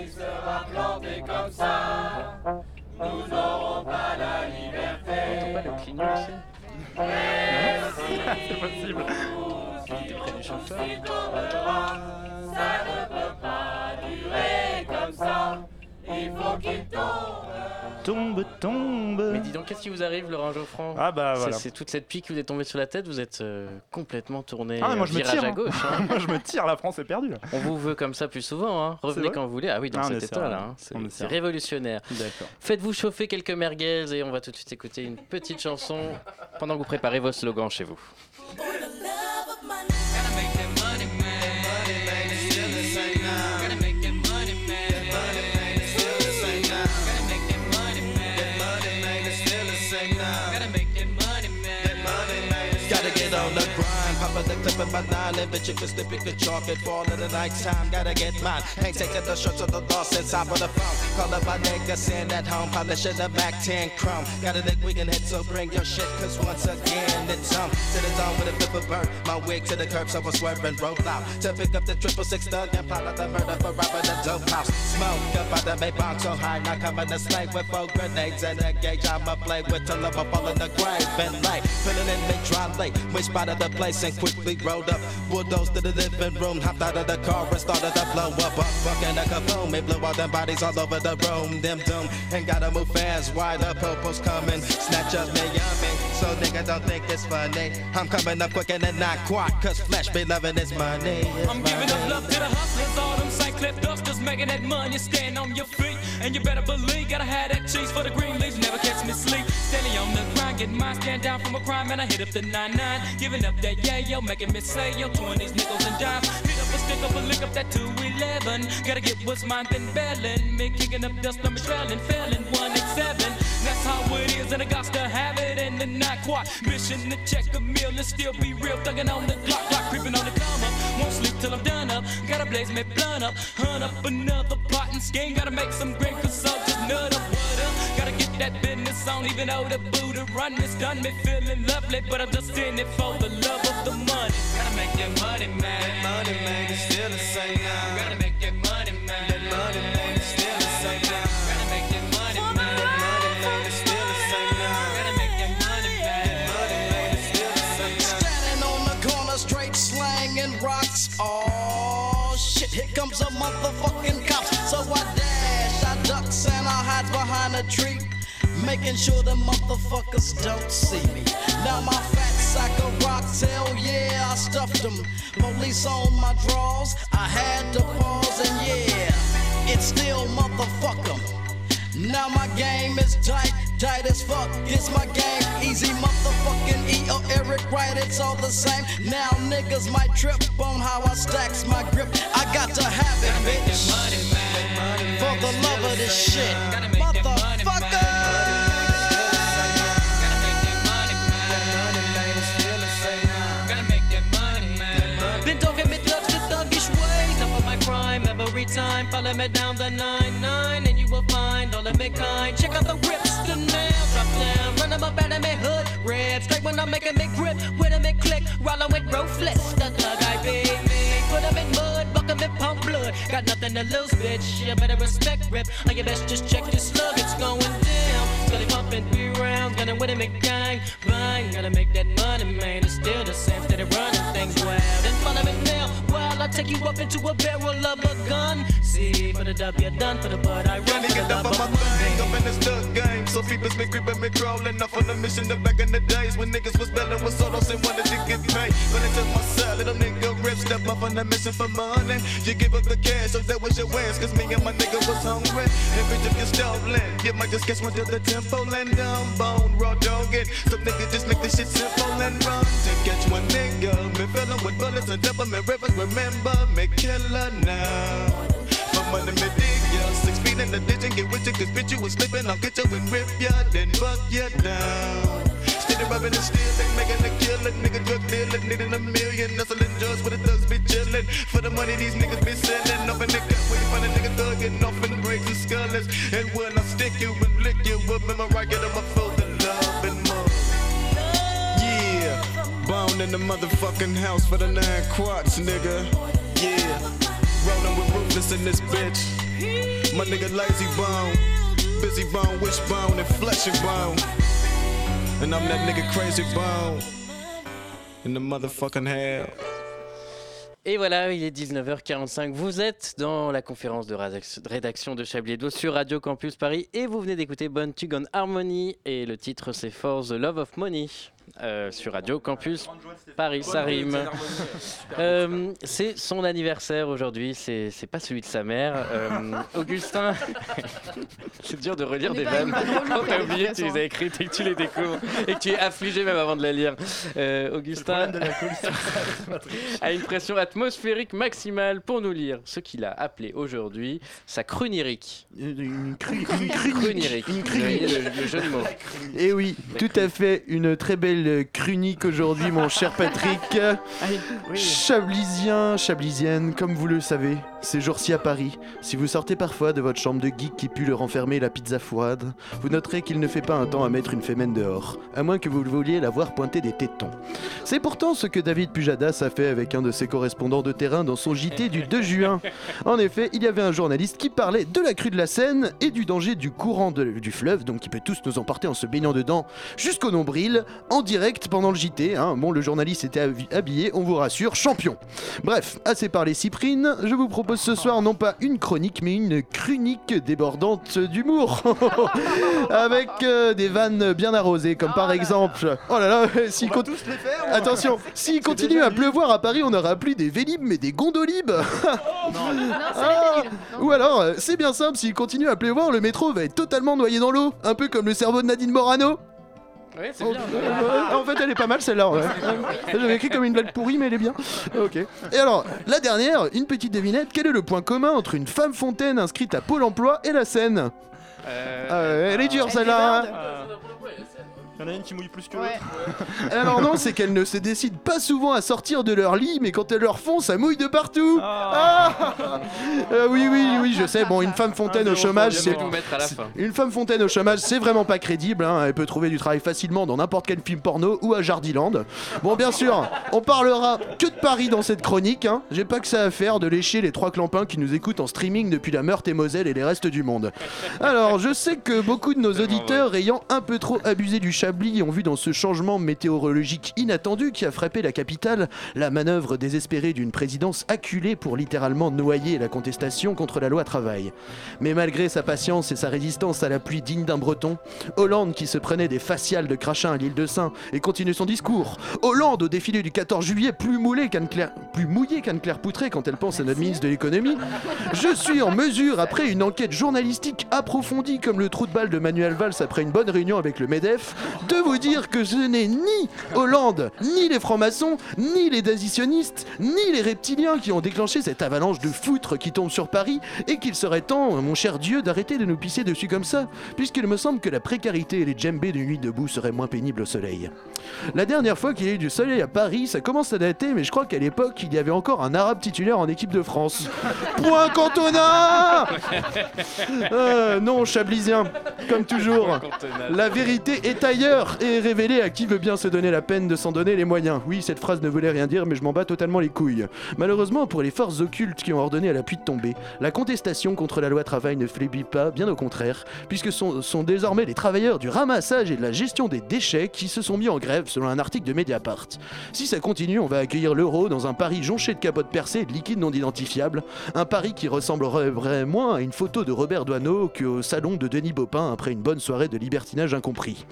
[SPEAKER 23] Il sera planté comme ça, nous n'aurons pas la liberté.
[SPEAKER 2] pas.
[SPEAKER 23] Ça ne peut pas durer comme ça. Il faut qu'il tombe.
[SPEAKER 6] Tombe, tombe.
[SPEAKER 2] Mais dis donc, qu'est-ce qui vous arrive, Laurent Geoffrand
[SPEAKER 6] Ah bah
[SPEAKER 2] C'est-
[SPEAKER 6] voilà.
[SPEAKER 2] C'est toute cette pique qui vous est tombée sur la tête, vous êtes euh, complètement tourné
[SPEAKER 6] Ah, mais moi je me tire.
[SPEAKER 2] à
[SPEAKER 6] hein.
[SPEAKER 2] gauche. hein.
[SPEAKER 6] moi je me tire, la France est perdue. là.
[SPEAKER 2] On vous veut comme ça plus souvent, hein. Revenez quand vous voulez. Ah oui, dans
[SPEAKER 6] Ah,
[SPEAKER 2] cet état-là, hein. c'est
[SPEAKER 6] essaiera.
[SPEAKER 2] révolutionnaire.
[SPEAKER 6] D'accord.
[SPEAKER 2] Faites-vous chauffer quelques merguez et on va tout de suite écouter une petite chanson pendant que vous préparez vos slogans chez vous.
[SPEAKER 24] Pop the in my nine, and bitch, if it's the chocolate fall in the night time, gotta get mine. Ain't taking the shorts of the lost inside of the phone. Call up my nigga, sitting at home, polishing the back 10 chrome. Got a dick we can hit, so bring your shit, cause once again, it's on to the zone with a flip of bird. My wig to the curb, so I swerve and roll out. To pick up the triple six thug and plot out the murder for robbing the dope house. Smoke up out the Maybach so high, now coming to slay with four grenades and a gauge. I'ma play with till I'm fall in the grave and lay. Filling in me dry late. We spotted the place and quickly rolled up. Bulldozed to the living room, hopped out of the car and started to blow up. Fucking the kaboom. It blew all them bodies all over the room. Them doom. And gotta move fast. Why the popo's coming? Snatch up me. So nigga don't think it's funny. I'm coming up quick and then not quite. Cause flesh be loving is money. It's
[SPEAKER 25] I'm giving up love to the hustlers, all them St. Cliff dusters making that money. Stand on your feet, and you better believe, gotta have that cheese for the green leaves. Never catch me sleep. Standing on the grind, getting mine, stand down from a crime, and I hit up the 99. Giving up that yeah, yo, making me say, yo, 20s, nickels, and dimes. Hit up a stick up a lick up that 211. Gotta get what's mine, then bailing. Me kicking up dust, I'm trailing, failing, 187. That's how it is, and I got to have it, and then not quite. Mission to check a meal and still be real, thugging on the clock, clock creeping on the come up. Won't sleep till I'm done up. Gotta blaze me blunt up, hunt up another pot and skin. Gotta make some green just nut up, what up. Gotta get that business on, even though the Buddha run this done me feeling lovely, but I'm just in it for the love of the money. Gotta make that money, man. Money, man, it's still the same now. Gotta make
[SPEAKER 24] comes a motherfucking cop. So I dash, I ducks and I hide behind a tree. Making sure the motherfuckers don't see me. Now my fat sack of hell yeah, I stuffed them. Police on my drawers, I had to pause and yeah, it's still motherfucker. Now my game is tight, tight as fuck. It's my game, easy motherfucking E or Eric Wright, it's all the same. Now niggas might trip on how I stacks my grip. I got to have it, bitch. For the love of this shit, motherfucker.
[SPEAKER 25] Been talking me thugs to thuggish ways. Up on my crime every time. Follow me down the 9-9 and you will find all of me kind. Check out the rips, the nails drop down. Run them up out of me hood. Rip straight when I'm making me grip. With a me click. Rollin' with ruthless. The thug I be me. Put 'em in mud, buck 'em in pump blood. Got nothing to lose, bitch. You better respect rip. Or you best just check your slug. It's going rounds. Gonna win it, make gang. Bang. Gotta make that money, man. It's still the same. Steady running things wild. In front of it now. While I take you up into a barrel of a gun. See, for the W done, for the bud I run.
[SPEAKER 24] Me get up on my thing, up in the stuck game. So people's been creeping, been crawling off on the mission. The back in the days when niggas was belling with solos and wanted to get paid. But into my cell, little nigga rip, step up on the mission for money. You give up the cash, so that was your wins. Cause me and my nigga was hungry. And bitch, if you're stolen, you might just catch one to the tempo and down. Bone, raw dogging. Some niggas just make this shit simple and run to catch one nigga. Me fillin' with bullets and temperament rivers. Remember me killer now. For money me dig ya. Six feet in the ditch and get with you. Cause bitch you was sleeping. I'll get you and rip ya. Then buck ya down. Steady rubbing the steel, they making a killing. Nigga drug dealer, needing a million. Hustling drugs with the thugs be chillin'. For the money these niggas be selling. In the gut, waiting for the nigga thuggin' off in breaks and skullers. And when I stick you and lick you remember I get them, I feel bound in the motherfucking house for the nine quads, nigga. Yeah, rolling with ruthless in this bitch. My nigga lazy bone, busy bone, wishbone, and flesh and bone. And I'm that nigga crazy bone in the motherfucking hell.
[SPEAKER 2] Et voilà, il est 19h45. Vous êtes dans la conférence de rédac- de rédaction de Chablis Hebdo sur Radio Campus Paris et vous venez d'écouter Bonne Tugon Harmony et le titre c'est For the Love of Money euh, sur Radio Campus Paris. Ça rime. Euh, c'est son anniversaire aujourd'hui, c'est c'est pas celui de sa mère. Euh, Augustin, c'est dur de relire des vannes quand t'as oublié que tu les as écrites et que tu les découvres et que tu es affligé même avant de les lire. Euh, Augustin a une pression atmosphérique maximale pour nous lire ce qu'il a appelé aujourd'hui sa crunirique.
[SPEAKER 26] Une
[SPEAKER 2] crunirique.
[SPEAKER 26] Une
[SPEAKER 2] voyez le, le jeu de mots.
[SPEAKER 26] Et Eh oui, tout à fait, une très belle chronique aujourd'hui, mon cher Patrick. Chablisien, chablisienne, comme vous le savez, ces jours-ci à Paris, si vous sortez parfois de votre chambre de geek qui pue le renfermer la pizza froide, vous noterez qu'il ne fait pas un temps à mettre une fémène dehors, à moins que vous vouliez la voir pointer des tétons. C'est pourtant ce que David Pujadas a fait avec un de ses correspondants de terrain dans son JT du 2 juin. En effet, il y avait un journaliste qui parlait de la crue de la Seine et du danger du courant de- du fleuve, donc qui peut tous nous emporter en se baignant dedans jusqu'au nombril, en direct pendant le JT. hein. Bon, le journaliste était habi- habillé, on vous rassure, champion. Bref, assez parlé Cyprine, je vous propose ce soir non pas une chronique, mais une crunique débordante d'humour. avec euh, des vannes bien arrosées, comme par exemple... Oh là là, s'il con- Attention, s'il continue à pleuvoir à Paris, on n'aura plus des Vélib, mais des Gondolib Ah, Ou alors, euh, c'est bien simple, s'il continue à pleuvoir, le métro va être totalement noyé dans l'eau, un peu comme le cerveau de Nadine Morano.
[SPEAKER 2] C'est
[SPEAKER 26] Oh,
[SPEAKER 2] bien.
[SPEAKER 26] euh, en fait, elle est pas mal celle-là. ouais. J'avais écrit comme une blague pourrie, mais elle est bien. Ok. Et alors, la dernière, une petite devinette. Quel est le point commun entre une femme fontaine inscrite à Pôle emploi et la Seine? Euh, Elle est dure celle-là. hein.
[SPEAKER 17] Il y en a une qui mouille plus que
[SPEAKER 3] Ouais.
[SPEAKER 26] Alors non, c'est qu'elles ne se décident pas souvent à sortir de leur lit, mais quand elles leur font, ça mouille de partout. Ah Euh, oui, oui, oui, je sais. Bon, une femme fontaine au chômage,
[SPEAKER 2] Je
[SPEAKER 26] c'est
[SPEAKER 2] vais vous mettre à la fin.
[SPEAKER 26] une femme fontaine au chômage, c'est vraiment pas crédible. hein. Elle peut trouver du travail facilement dans n'importe quel film porno ou à Jardiland. Bon, bien sûr, on parlera que de Paris dans cette chronique. hein. J'ai pas que ça à faire de lécher les trois clampins qui nous écoutent en streaming depuis la Meurthe et Moselle et les restes du monde. Alors, je sais que beaucoup de nos auditeurs ayant un peu trop abusé du Ont vu dans ce changement météorologique inattendu qui a frappé la capitale la manœuvre désespérée d'une présidence acculée pour littéralement noyer la contestation contre la loi travail. Mais malgré sa patience et sa résistance à la pluie digne d'un breton, Hollande qui se prenait des faciales de crachin à l'île de Saint et continue son discours, Hollande au défilé du 14 juillet plus moulé qu'Anne-Claire plus mouillé qu'Anne-Claire Poutré quand elle pense à notre ministre de l'économie, je suis en mesure, après une enquête journalistique approfondie comme le trou de balle de Manuel Valls après une bonne réunion avec le MEDEF, de vous dire que ce n'est ni Hollande, ni les francs-maçons, ni les dazitionnistes, ni les reptiliens qui ont déclenché cette avalanche de foutre qui tombe sur Paris et qu'il serait temps, mon cher Dieu, d'arrêter de nous pisser dessus comme ça, puisqu'il me semble que la précarité et les djembés de nuit debout seraient moins pénibles au soleil. La dernière fois qu'il y a eu du soleil à Paris, ça commence à dater, mais je crois qu'à l'époque, il y avait encore un arabe titulaire en équipe de France. Point Cantona Euh, Non, Chablisien, comme toujours. La vérité est ailleurs et est révélée à qui veut bien se donner la peine de s'en donner les moyens. Oui, cette phrase ne voulait rien dire, mais je m'en bats totalement les couilles. Malheureusement, pour les forces occultes qui ont ordonné à la pluie de tomber, la contestation contre la loi travail ne faiblit pas, bien au contraire, puisque sont, sont désormais les travailleurs du ramassage et de la gestion des déchets qui se sont mis en grève selon un article de Mediapart. Si ça continue, on va accueillir l'euro dans un Paris jonché de capotes percées et de liquides non identifiables, un Paris qui ressemblerait moins à une photo de Robert Doisneau qu'au salon de Denis Baupin après une bonne soirée de libertinage incompris.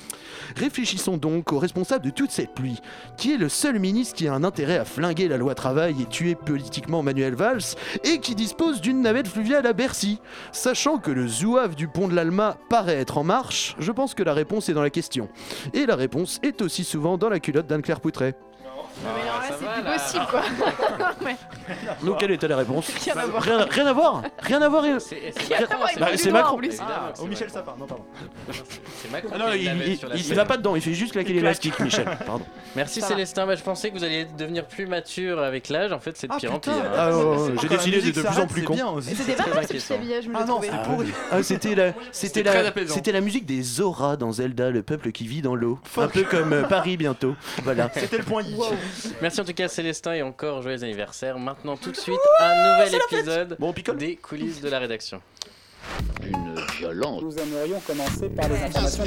[SPEAKER 26] Réfléchissons donc aux responsables de toute cette pluie. Qui est le seul ministre qui a un intérêt à flinguer la loi travail et tuer politiquement Manuel Valls et qui dispose d'une navette fluviale à Bercy? Sachant que le zouave du pont de l'Alma paraît être en marche, je pense que la réponse est dans la question. Et la réponse est aussi souvent dans la culotte d'Anne-Claire Poutret.
[SPEAKER 3] Là, plus possible, quoi. Ouais.
[SPEAKER 26] Donc quelle était la réponse
[SPEAKER 3] Rien à voir.
[SPEAKER 26] Rien, rien à voir Rien à voir et-
[SPEAKER 3] Rien à voir avec
[SPEAKER 26] Bah,
[SPEAKER 3] le
[SPEAKER 26] c'est
[SPEAKER 3] doigt,
[SPEAKER 26] Macron.
[SPEAKER 3] en plus.
[SPEAKER 6] Ah, oh, Michel Sapin, non, pardon.
[SPEAKER 2] C'est Macron
[SPEAKER 26] Ah non,
[SPEAKER 2] qui
[SPEAKER 26] il,
[SPEAKER 2] la met
[SPEAKER 26] il-
[SPEAKER 2] sur la
[SPEAKER 26] il
[SPEAKER 2] scène.
[SPEAKER 26] va pas dedans, il fait juste claquer l'élastique, Michel. Pardon.
[SPEAKER 2] Merci
[SPEAKER 26] Ça va.
[SPEAKER 2] Célestin, Bah, je pensais que vous alliez devenir plus mature avec l'âge, en fait c'est de
[SPEAKER 26] Ah,
[SPEAKER 2] pire en
[SPEAKER 26] putain.
[SPEAKER 2] pire.
[SPEAKER 26] Ah, ouais, ouais,
[SPEAKER 2] C'est-
[SPEAKER 26] j'ai
[SPEAKER 2] Quand
[SPEAKER 26] décidé
[SPEAKER 2] la
[SPEAKER 26] d'être
[SPEAKER 2] musique
[SPEAKER 26] de plus en
[SPEAKER 2] s'arrête,
[SPEAKER 26] plus
[SPEAKER 2] c'est
[SPEAKER 26] con.
[SPEAKER 2] bien aussi.
[SPEAKER 3] Mais c'était pas
[SPEAKER 2] Très
[SPEAKER 3] mal ce petit
[SPEAKER 2] inquiétant.
[SPEAKER 3] habillage, je me
[SPEAKER 26] Ah
[SPEAKER 3] l'ai
[SPEAKER 26] non,
[SPEAKER 3] trouvé.
[SPEAKER 26] c'est pourri. Ah, c'était la, c'était
[SPEAKER 8] C'était
[SPEAKER 26] la,
[SPEAKER 8] très apaisant.
[SPEAKER 26] c'était la musique des Zora dans Zelda, le peuple qui vit dans l'eau. Un peu comme euh, Paris bientôt. Voilà.
[SPEAKER 6] C'était le point I.
[SPEAKER 2] Merci en tout cas Célestin et encore joyeux anniversaire. Maintenant tout de suite un nouvel épisode des coulisses de la rédaction.
[SPEAKER 27] Une violence.
[SPEAKER 28] Nous aimerions commencer par les informations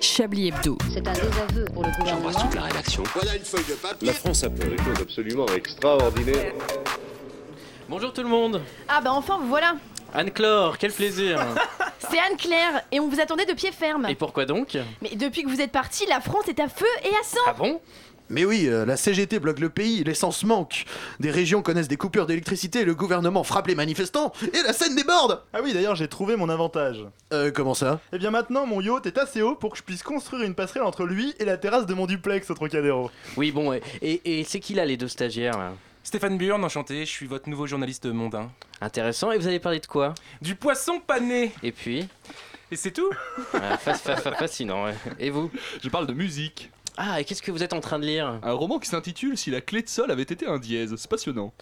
[SPEAKER 29] Chablis Hebdo.
[SPEAKER 27] C'est un désaveu pour le gouvernement. toute la rédaction.
[SPEAKER 30] Voilà une feuille de papier. La France a fait des choses absolument extraordinaires.
[SPEAKER 2] Bonjour tout le monde.
[SPEAKER 3] Ah bah enfin, vous voilà.
[SPEAKER 2] Anne-Claire, quel plaisir.
[SPEAKER 3] C'est Anne-Claire et on vous attendait de pied ferme.
[SPEAKER 2] et pourquoi donc?
[SPEAKER 3] Mais depuis que vous êtes parti, la France est à feu et à sang.
[SPEAKER 2] Ah bon?
[SPEAKER 26] Mais oui, euh, la CGT bloque le pays, l'essence manque. Des régions connaissent des coupures d'électricité, le gouvernement frappe les manifestants et la scène déborde.
[SPEAKER 6] Ah oui, d'ailleurs, j'ai trouvé mon avantage.
[SPEAKER 26] Euh, comment ça?
[SPEAKER 6] Eh bien maintenant, mon yacht est assez haut pour que je puisse construire une passerelle entre lui et la terrasse de mon duplex au Trocadéro.
[SPEAKER 2] Oui bon, et, et, et c'est qui là les deux stagiaires là?
[SPEAKER 11] Stéphane Burn, enchanté, je suis votre nouveau journaliste mondain.
[SPEAKER 2] Intéressant, et vous allez parler de quoi?
[SPEAKER 11] Du poisson pané
[SPEAKER 2] Et puis?
[SPEAKER 11] Et c'est tout?
[SPEAKER 2] Ah, fa- fa- fa- Fascinant, ouais. Et vous?
[SPEAKER 8] Je parle de musique.
[SPEAKER 2] Ah, et qu'est-ce que vous êtes en train de lire?
[SPEAKER 8] Un roman qui s'intitule Si la clé de sol avait été un dièse. C'est passionnant.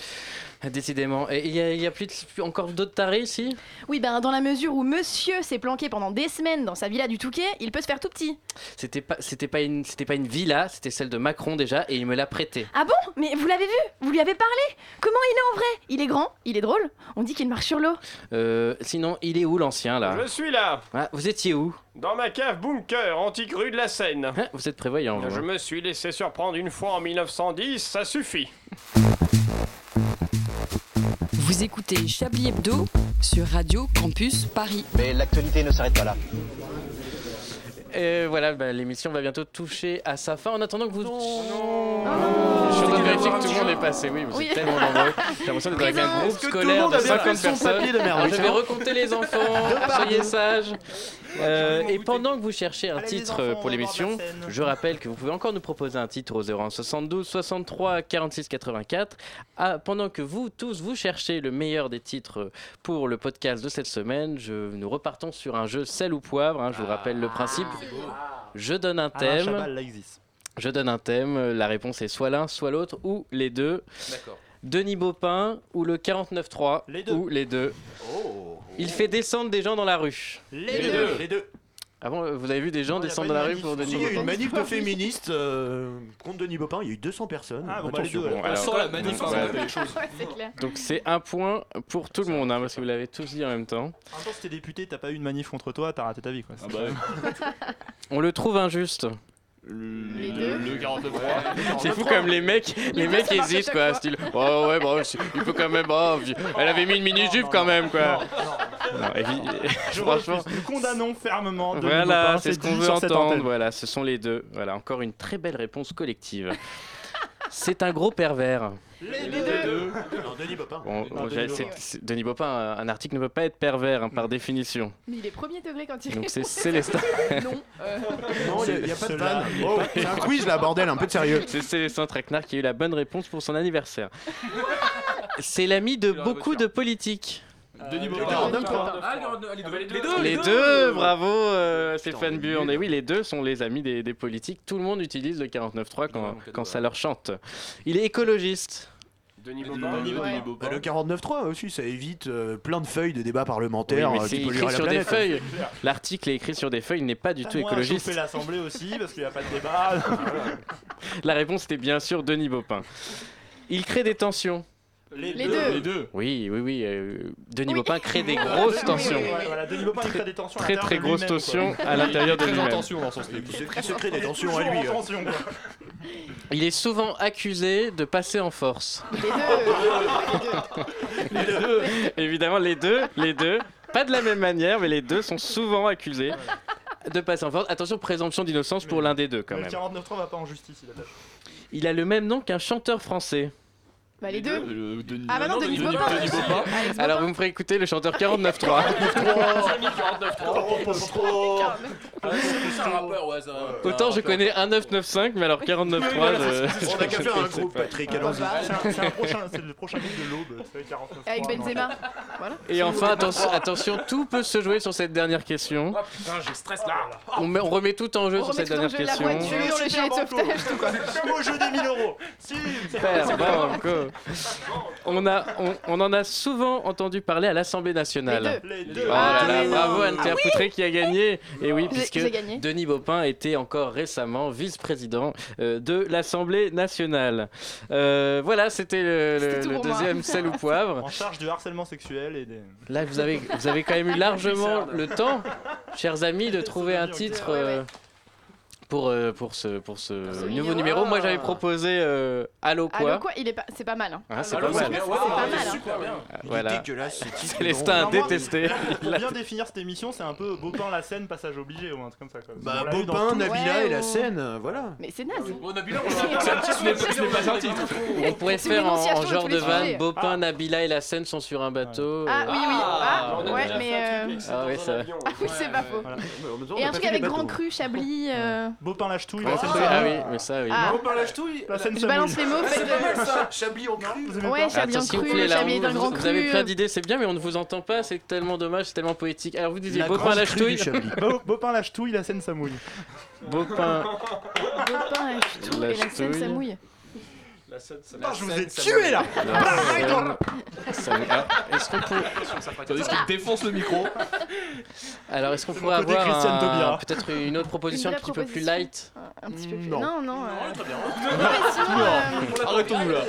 [SPEAKER 2] Décidément. Et il y a, il y a plus, de- encore d'autres tarés ici?
[SPEAKER 3] Oui, ben dans la mesure où monsieur s'est planqué pendant des semaines dans sa villa du Touquet, il peut se faire tout petit.
[SPEAKER 2] C'était pas, c'était pas une, c'était pas une villa, c'était celle de Macron déjà, et il me l'a prêtée.
[SPEAKER 3] Ah bon? Mais vous l'avez vu? Vous lui avez parlé? Comment il est en vrai? Il est grand, il est drôle, on dit qu'il marche sur l'eau.
[SPEAKER 2] Euh, sinon, il est où l'ancien là?
[SPEAKER 16] Je suis là,
[SPEAKER 2] Ah, Vous étiez où?
[SPEAKER 16] Dans ma cave bunker antique rue de la Seine.
[SPEAKER 2] Ah, Vous êtes prévoyant. vous,
[SPEAKER 16] Je me suis laissé surprendre une fois en 1910, ça suffit.
[SPEAKER 29] Vous écoutez Chablis Hebdo sur Radio Campus Paris.
[SPEAKER 27] Mais l'actualité ne s'arrête pas là.
[SPEAKER 2] Et voilà, bah, l'émission va bientôt toucher à sa fin. En attendant que vous. Je suis en train de vérifier que tout le monde est passé. Oui, vous
[SPEAKER 3] Oui.
[SPEAKER 2] êtes tellement nombreux. J'ai l'impression d'être avec un
[SPEAKER 3] Présent.
[SPEAKER 2] groupe
[SPEAKER 26] que
[SPEAKER 2] scolaire de
[SPEAKER 26] a bien
[SPEAKER 2] 50
[SPEAKER 26] fait son
[SPEAKER 2] personnes.
[SPEAKER 26] papier de merde,
[SPEAKER 2] Alors, je vais recompter les enfants. Soyez sages. Euh, et pendant que vous cherchez un
[SPEAKER 6] Allez,
[SPEAKER 2] titre
[SPEAKER 6] enfants,
[SPEAKER 2] pour l'émission, je rappelle que vous pouvez encore nous proposer un titre au 01 72 63 46 84. Ah, pendant que vous tous vous cherchez le meilleur des titres pour le podcast de cette semaine, je, nous repartons sur un jeu sel ou poivre. hein, je vous rappelle le principe. Je donne un
[SPEAKER 6] Alain
[SPEAKER 2] thème. Je donne un thème, la réponse est soit l'un, soit l'autre, ou les deux.
[SPEAKER 11] D'accord.
[SPEAKER 2] Denis Baupin ou le 49.3
[SPEAKER 6] Les deux.
[SPEAKER 2] ou les deux. Il fait descendre des gens dans la rue.
[SPEAKER 6] Les,
[SPEAKER 26] Les
[SPEAKER 6] deux.
[SPEAKER 26] deux, les deux.
[SPEAKER 2] Ah bon, vous avez vu des gens descendre dans la rue pour Denis
[SPEAKER 26] Si, il y a eu
[SPEAKER 2] Baupin
[SPEAKER 26] une manif de féministes euh, contre Denis Baupin, il y a eu 200 personnes.
[SPEAKER 6] Ah, bon, bah, les deux, alors.
[SPEAKER 2] alors.
[SPEAKER 8] Sans la manif,
[SPEAKER 2] Ouais.
[SPEAKER 8] on choses.
[SPEAKER 3] Ouais, c'est clair.
[SPEAKER 2] Donc c'est un point pour tout le monde, hein, parce que vous l'avez tous dit en même temps.
[SPEAKER 6] En même temps, si t'es député, t'as pas eu une manif contre toi, t'as raté ta vie quoi.
[SPEAKER 8] Ah bah ouais.
[SPEAKER 2] On le trouve injuste.
[SPEAKER 3] Les deux.
[SPEAKER 8] Le 49
[SPEAKER 2] C'est fou comme les mecs, les mecs
[SPEAKER 3] ça marche à
[SPEAKER 2] hésitent
[SPEAKER 3] chaque
[SPEAKER 2] quoi,
[SPEAKER 3] fois.
[SPEAKER 2] style. Oh ouais, bon, c'est- il peut quand même. oh, elle avait mis une mini jupe quand même quoi. Non, évi-
[SPEAKER 6] Je
[SPEAKER 2] franchement.
[SPEAKER 6] refuse. Nous condamnons fermement Denis
[SPEAKER 2] Voilà, c'est ce qu'on
[SPEAKER 6] dit
[SPEAKER 2] veut
[SPEAKER 6] sur cette
[SPEAKER 2] entendre.
[SPEAKER 6] antenne.
[SPEAKER 2] Voilà, ce sont les deux. Voilà, encore une très belle réponse collective. C'est un gros pervers.
[SPEAKER 6] Les
[SPEAKER 26] deux.
[SPEAKER 6] deux.
[SPEAKER 26] Non, Denis Baupin.
[SPEAKER 2] Bon,
[SPEAKER 6] Non,
[SPEAKER 2] bon,
[SPEAKER 6] Denis Baupin,
[SPEAKER 2] un article ne peut pas être pervers hein, par définition.
[SPEAKER 3] Mais il est premier degré quand il
[SPEAKER 2] Donc c'est. Célestin.
[SPEAKER 3] Non. euh,
[SPEAKER 26] Non, il n'y a, pas de vanne. Oh, c'est un quiz là, bordel, un peu de sérieux.
[SPEAKER 2] C'est Célestin Traquenard qui a eu la bonne réponse pour son anniversaire. C'est l'ami de beaucoup de politiques.
[SPEAKER 8] Denis
[SPEAKER 26] Baupin.
[SPEAKER 8] Baupin.
[SPEAKER 11] Ah, les deux,
[SPEAKER 2] bravo euh, Stéphane Burn. Et oui, les deux sont les amis des, des politiques. Tout le monde utilise le 49.3 quand, quand ça leur chante. Il est écologiste.
[SPEAKER 16] Denis
[SPEAKER 8] Denis
[SPEAKER 16] Baupin.
[SPEAKER 8] Denis
[SPEAKER 26] Bah, le 49.3 aussi, ça évite euh, plein de feuilles de débats parlementaires
[SPEAKER 2] Oui, mais
[SPEAKER 26] euh,
[SPEAKER 2] c'est écrit sur des
[SPEAKER 26] planète.
[SPEAKER 2] feuilles. L'article est écrit sur des feuilles, il n'est pas du
[SPEAKER 6] T'as
[SPEAKER 2] tout
[SPEAKER 6] moins
[SPEAKER 2] écologiste.
[SPEAKER 6] l'Assemblée aussi parce qu'il n'y a pas de débat.
[SPEAKER 2] La réponse était bien sûr Denis Baupin. Il crée des tensions.
[SPEAKER 3] Les deux.
[SPEAKER 8] Les deux.
[SPEAKER 2] Oui, oui, oui. euh, Denis
[SPEAKER 3] Oui.
[SPEAKER 2] Baupin crée des grosses tensions.
[SPEAKER 6] Ouais, voilà, Denis Baupin il crée des tensions. à
[SPEAKER 2] Très
[SPEAKER 6] l'intérieur
[SPEAKER 2] très
[SPEAKER 6] de
[SPEAKER 2] grosses tensions à l'intérieur de lui-même.
[SPEAKER 8] tension dans son slip.
[SPEAKER 26] Il se, crée des tensions à lui.
[SPEAKER 6] tension.
[SPEAKER 2] Il est souvent accusé de passer en force.
[SPEAKER 3] Les deux.
[SPEAKER 2] Évidemment, les deux, les deux, pas de la même manière, mais les deux sont souvent accusés de passer en force. Attention, présomption d'innocence pour l'un des deux quand
[SPEAKER 17] Le
[SPEAKER 2] même.
[SPEAKER 17] 49.3 va pas en justice, a.
[SPEAKER 2] Il a le même nom qu'un chanteur français.
[SPEAKER 3] Bah les deux.
[SPEAKER 8] Euh, Denis-
[SPEAKER 3] Ah bah non, Denis Baupin.
[SPEAKER 2] Alors vous me ferez écouter le chanteur 49.3.
[SPEAKER 11] C'est un rappeur, ouais, ça.
[SPEAKER 2] Autant je connais un 995, mais alors 49.3.
[SPEAKER 17] Oui, voilà,
[SPEAKER 2] je-
[SPEAKER 17] c'est- c'est-
[SPEAKER 26] On a qu'à
[SPEAKER 2] je
[SPEAKER 26] faire un groupe. Patrick,
[SPEAKER 17] C'est
[SPEAKER 26] allons-y.
[SPEAKER 17] un- c'est un prochain- c'est le prochain groupe de l'aube, 49.3.
[SPEAKER 3] Avec Benzema. Voilà.
[SPEAKER 2] Et enfin, attention, attention, tout peut se jouer sur cette dernière question.
[SPEAKER 11] Oh putain, j'ai stress là.
[SPEAKER 2] On, met- on remet tout en jeu sur cette dernière
[SPEAKER 3] jeu, la
[SPEAKER 2] question.
[SPEAKER 3] voiture, le gilet de sauvetage, tout quoi.
[SPEAKER 17] Comme au jeu des 1000 euros. Si, c'est
[SPEAKER 2] Super,
[SPEAKER 17] c'est
[SPEAKER 2] On, a, on, on en a souvent entendu parler à l'Assemblée nationale.
[SPEAKER 17] Les deux.
[SPEAKER 2] Oh là là,
[SPEAKER 3] Ah
[SPEAKER 2] bravo Anne-Claire
[SPEAKER 3] Ah oui.
[SPEAKER 2] Poutré qui a gagné. Et oui, puisque
[SPEAKER 3] gagné.
[SPEAKER 2] Denis Baupin était encore récemment vice-président euh, de l'Assemblée nationale. Euh, voilà, c'était le, deuxième sel ou poivre.
[SPEAKER 17] En charge du harcèlement sexuel et des.
[SPEAKER 2] Là, vous avez, vous avez quand même eu largement le temps, chers amis, de trouver un titre euh, pour, euh, pour ce, pour ce nouveau
[SPEAKER 3] numéro.
[SPEAKER 2] numéro. Moi, j'avais proposé euh, Allo quoi.
[SPEAKER 3] Allo quoi Il est pas, c'est pas mal. Hein.
[SPEAKER 2] Ah, c'est
[SPEAKER 11] Alors,
[SPEAKER 2] pas mal.
[SPEAKER 3] C'est pas mal, hein.
[SPEAKER 11] super bien.
[SPEAKER 2] Ah, Voilà. Célestin a détesté.
[SPEAKER 17] Pour bien définir cette émission, c'est un peu Baupin la scène, passage obligé ou un truc comme ça. Quoi.
[SPEAKER 26] Bah, Bopin, Nabila
[SPEAKER 3] Ouais,
[SPEAKER 26] et la scène, euh, voilà.
[SPEAKER 3] Mais c'est naze.
[SPEAKER 11] Bon, Nabila, on
[SPEAKER 2] pourrait faire en, genre de
[SPEAKER 3] sujets.
[SPEAKER 2] Bopin, Nabila et la scène sont sur un bateau.
[SPEAKER 3] Ah oui, oui. Ah, ouais, mais. euh,
[SPEAKER 2] Ah.
[SPEAKER 3] Ah oui, c'est pas faux. Et un truc avec Grand Cru, Chablis.
[SPEAKER 17] Baupin lâche tout, il
[SPEAKER 2] Ah
[SPEAKER 17] a scène
[SPEAKER 2] oui,
[SPEAKER 17] Samouille.
[SPEAKER 2] mais ça, oui.
[SPEAKER 3] Ah.
[SPEAKER 26] Bopin lâche tout,
[SPEAKER 17] La scène
[SPEAKER 3] Je balance les mots, faites
[SPEAKER 26] C'est pas mal ça, Chablis en cru.
[SPEAKER 17] Vous
[SPEAKER 3] Ouais, Chablis en
[SPEAKER 2] vous
[SPEAKER 3] cru,
[SPEAKER 2] la-
[SPEAKER 3] Chablis d'un
[SPEAKER 2] vous-
[SPEAKER 3] grand
[SPEAKER 2] vous
[SPEAKER 3] cru.
[SPEAKER 2] avez plein d'idées, c'est bien, mais on ne vous entend pas, c'est tellement dommage, c'est tellement poétique. Alors vous disiez
[SPEAKER 26] La
[SPEAKER 2] Bopin
[SPEAKER 26] grande
[SPEAKER 2] lâche.
[SPEAKER 17] Beau- Baupin lâche tout, il a scène Samouille.
[SPEAKER 2] Bopin.
[SPEAKER 3] Bopin, lâche tout, et la scène, ça mouille.
[SPEAKER 11] La scène, ça- la
[SPEAKER 17] je vous ai tué là
[SPEAKER 2] ah, Est-ce qu'on pourrait...
[SPEAKER 8] Tandis qu'il défonce le micro.
[SPEAKER 2] Alors est-ce qu'on pourrait avoir peut-être une autre proposition un petit peu plus light
[SPEAKER 3] Un petit peu plus.
[SPEAKER 17] Non.
[SPEAKER 3] Non, non. euh,
[SPEAKER 11] Très bien.
[SPEAKER 3] Euh,
[SPEAKER 8] Arrêtons-nous là.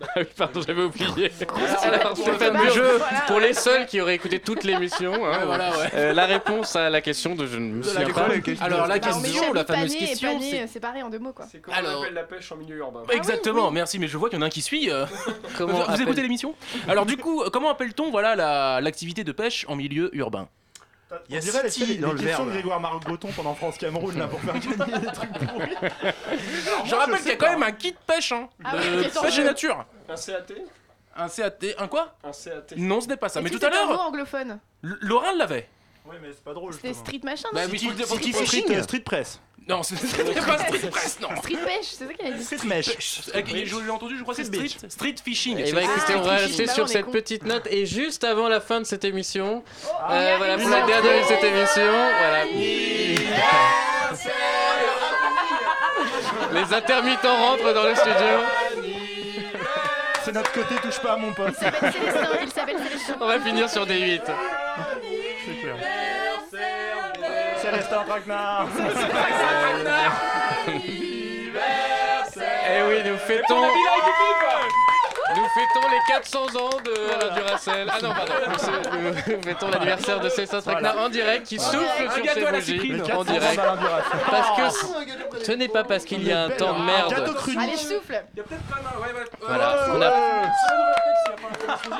[SPEAKER 2] Ah oui, pardon, j'avais oublié.
[SPEAKER 3] Alors,
[SPEAKER 2] jeu,
[SPEAKER 3] voilà.
[SPEAKER 2] pour les seuls qui auraient écouté toute l'émission, hein,
[SPEAKER 11] voilà, ouais.
[SPEAKER 2] euh, la réponse à la question de je ne me souviens pas.
[SPEAKER 11] Alors la
[SPEAKER 3] bah,
[SPEAKER 11] question, la fameuse question, c'est
[SPEAKER 3] c'est pareil en deux mots quoi.
[SPEAKER 18] C'est comment
[SPEAKER 11] Alors-
[SPEAKER 18] on appelle la pêche en milieu urbain
[SPEAKER 11] Exactement, merci, mais je vois qu'il y en a un qui suit. euh.
[SPEAKER 2] Comment
[SPEAKER 11] vous
[SPEAKER 2] appelle-
[SPEAKER 11] écoutez l'émission? Alors du coup, comment appelle-t-on voilà la- l'activité de pêche en milieu urbain?
[SPEAKER 26] Il y a
[SPEAKER 17] dirait
[SPEAKER 26] City
[SPEAKER 17] les,
[SPEAKER 26] dans le
[SPEAKER 17] questions de. Grégoire Margoton pendant France-Cameroun là pour faire gagner des trucs pourris.
[SPEAKER 11] Je rappelle qu'il y a quand même un kit pêche, hein,
[SPEAKER 3] Ah ouais,
[SPEAKER 11] de
[SPEAKER 3] qui est en
[SPEAKER 11] pêche et
[SPEAKER 3] jeu.
[SPEAKER 11] nature.
[SPEAKER 18] Un CAT
[SPEAKER 11] Un CAT, un quoi?
[SPEAKER 18] Un CAT.
[SPEAKER 11] Non, ce n'est pas ça. Mais tout à
[SPEAKER 3] c'est un mot
[SPEAKER 11] l'heure,
[SPEAKER 3] anglophone.
[SPEAKER 11] L- Laurent l'avait.
[SPEAKER 17] Oui, mais c'est pas drôle.
[SPEAKER 3] C'était street machin,
[SPEAKER 11] Bah
[SPEAKER 3] non
[SPEAKER 11] oui,
[SPEAKER 26] City
[SPEAKER 11] qu'il faut-
[SPEAKER 26] fishing.
[SPEAKER 17] Street, street press.
[SPEAKER 11] Non, ce n'est pas street press, non.
[SPEAKER 3] Street pêche, c'est ça qu'elle a dit.
[SPEAKER 17] Street mesh.
[SPEAKER 11] Euh, Je l'ai entendu, je crois que c'est
[SPEAKER 17] Street
[SPEAKER 11] street, street fishing.
[SPEAKER 2] Et
[SPEAKER 11] C'est-
[SPEAKER 2] bah écoutez,
[SPEAKER 3] Ah,
[SPEAKER 2] on va
[SPEAKER 3] fishing,
[SPEAKER 2] rester
[SPEAKER 3] bah
[SPEAKER 2] sur cette
[SPEAKER 3] con.
[SPEAKER 2] petite note. Et juste avant la fin de cette émission,
[SPEAKER 3] Oh,
[SPEAKER 2] euh, voilà, pour la dernière de cette émission, voilà. Les intermittents rentrent dans le studio.
[SPEAKER 17] C'est notre côté touche pas à mon pote.
[SPEAKER 3] Il s'appelle Célestin, il s'appelle Célestin.
[SPEAKER 2] On va finir sur des 8.
[SPEAKER 17] C'est clair. Célestin Traquenard.
[SPEAKER 2] Eh oui, nous fêtons. Nous fêtons les 400 ans de Alain Duracell. Ah non, pardon. Nous- Nous fêtons l'anniversaire de Célestin Traquenard en direct qui souffle
[SPEAKER 11] Un
[SPEAKER 2] sur
[SPEAKER 11] gâteau
[SPEAKER 2] ses bougies en direct. Parce que ce- ce n'est pas parce qu'il y a un temps de merde.
[SPEAKER 3] Allez, souffle.
[SPEAKER 11] Il y a peut-être quand même un. Ouais, ouais.
[SPEAKER 2] Voilà, on a-.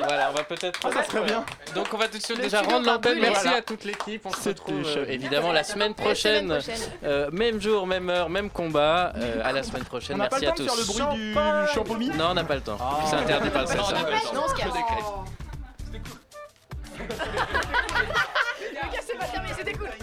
[SPEAKER 2] Voilà, on va peut-être.
[SPEAKER 17] Ah, ça serait bien.
[SPEAKER 2] Donc on va tout de suite déjà rendre l'antenne. Merci
[SPEAKER 17] Voilà.
[SPEAKER 2] à toute l'équipe. On se retrouve euh, évidemment la semaine prochaine. Euh, même jour, même heure, même combat. Euh, à la semaine prochaine.
[SPEAKER 17] On n'a pas
[SPEAKER 2] Merci
[SPEAKER 17] le
[SPEAKER 2] à tous.
[SPEAKER 17] faire le bruit du champomis
[SPEAKER 2] Non, on n'a pas le temps interdit par le
[SPEAKER 3] Non. C'était c'était cool.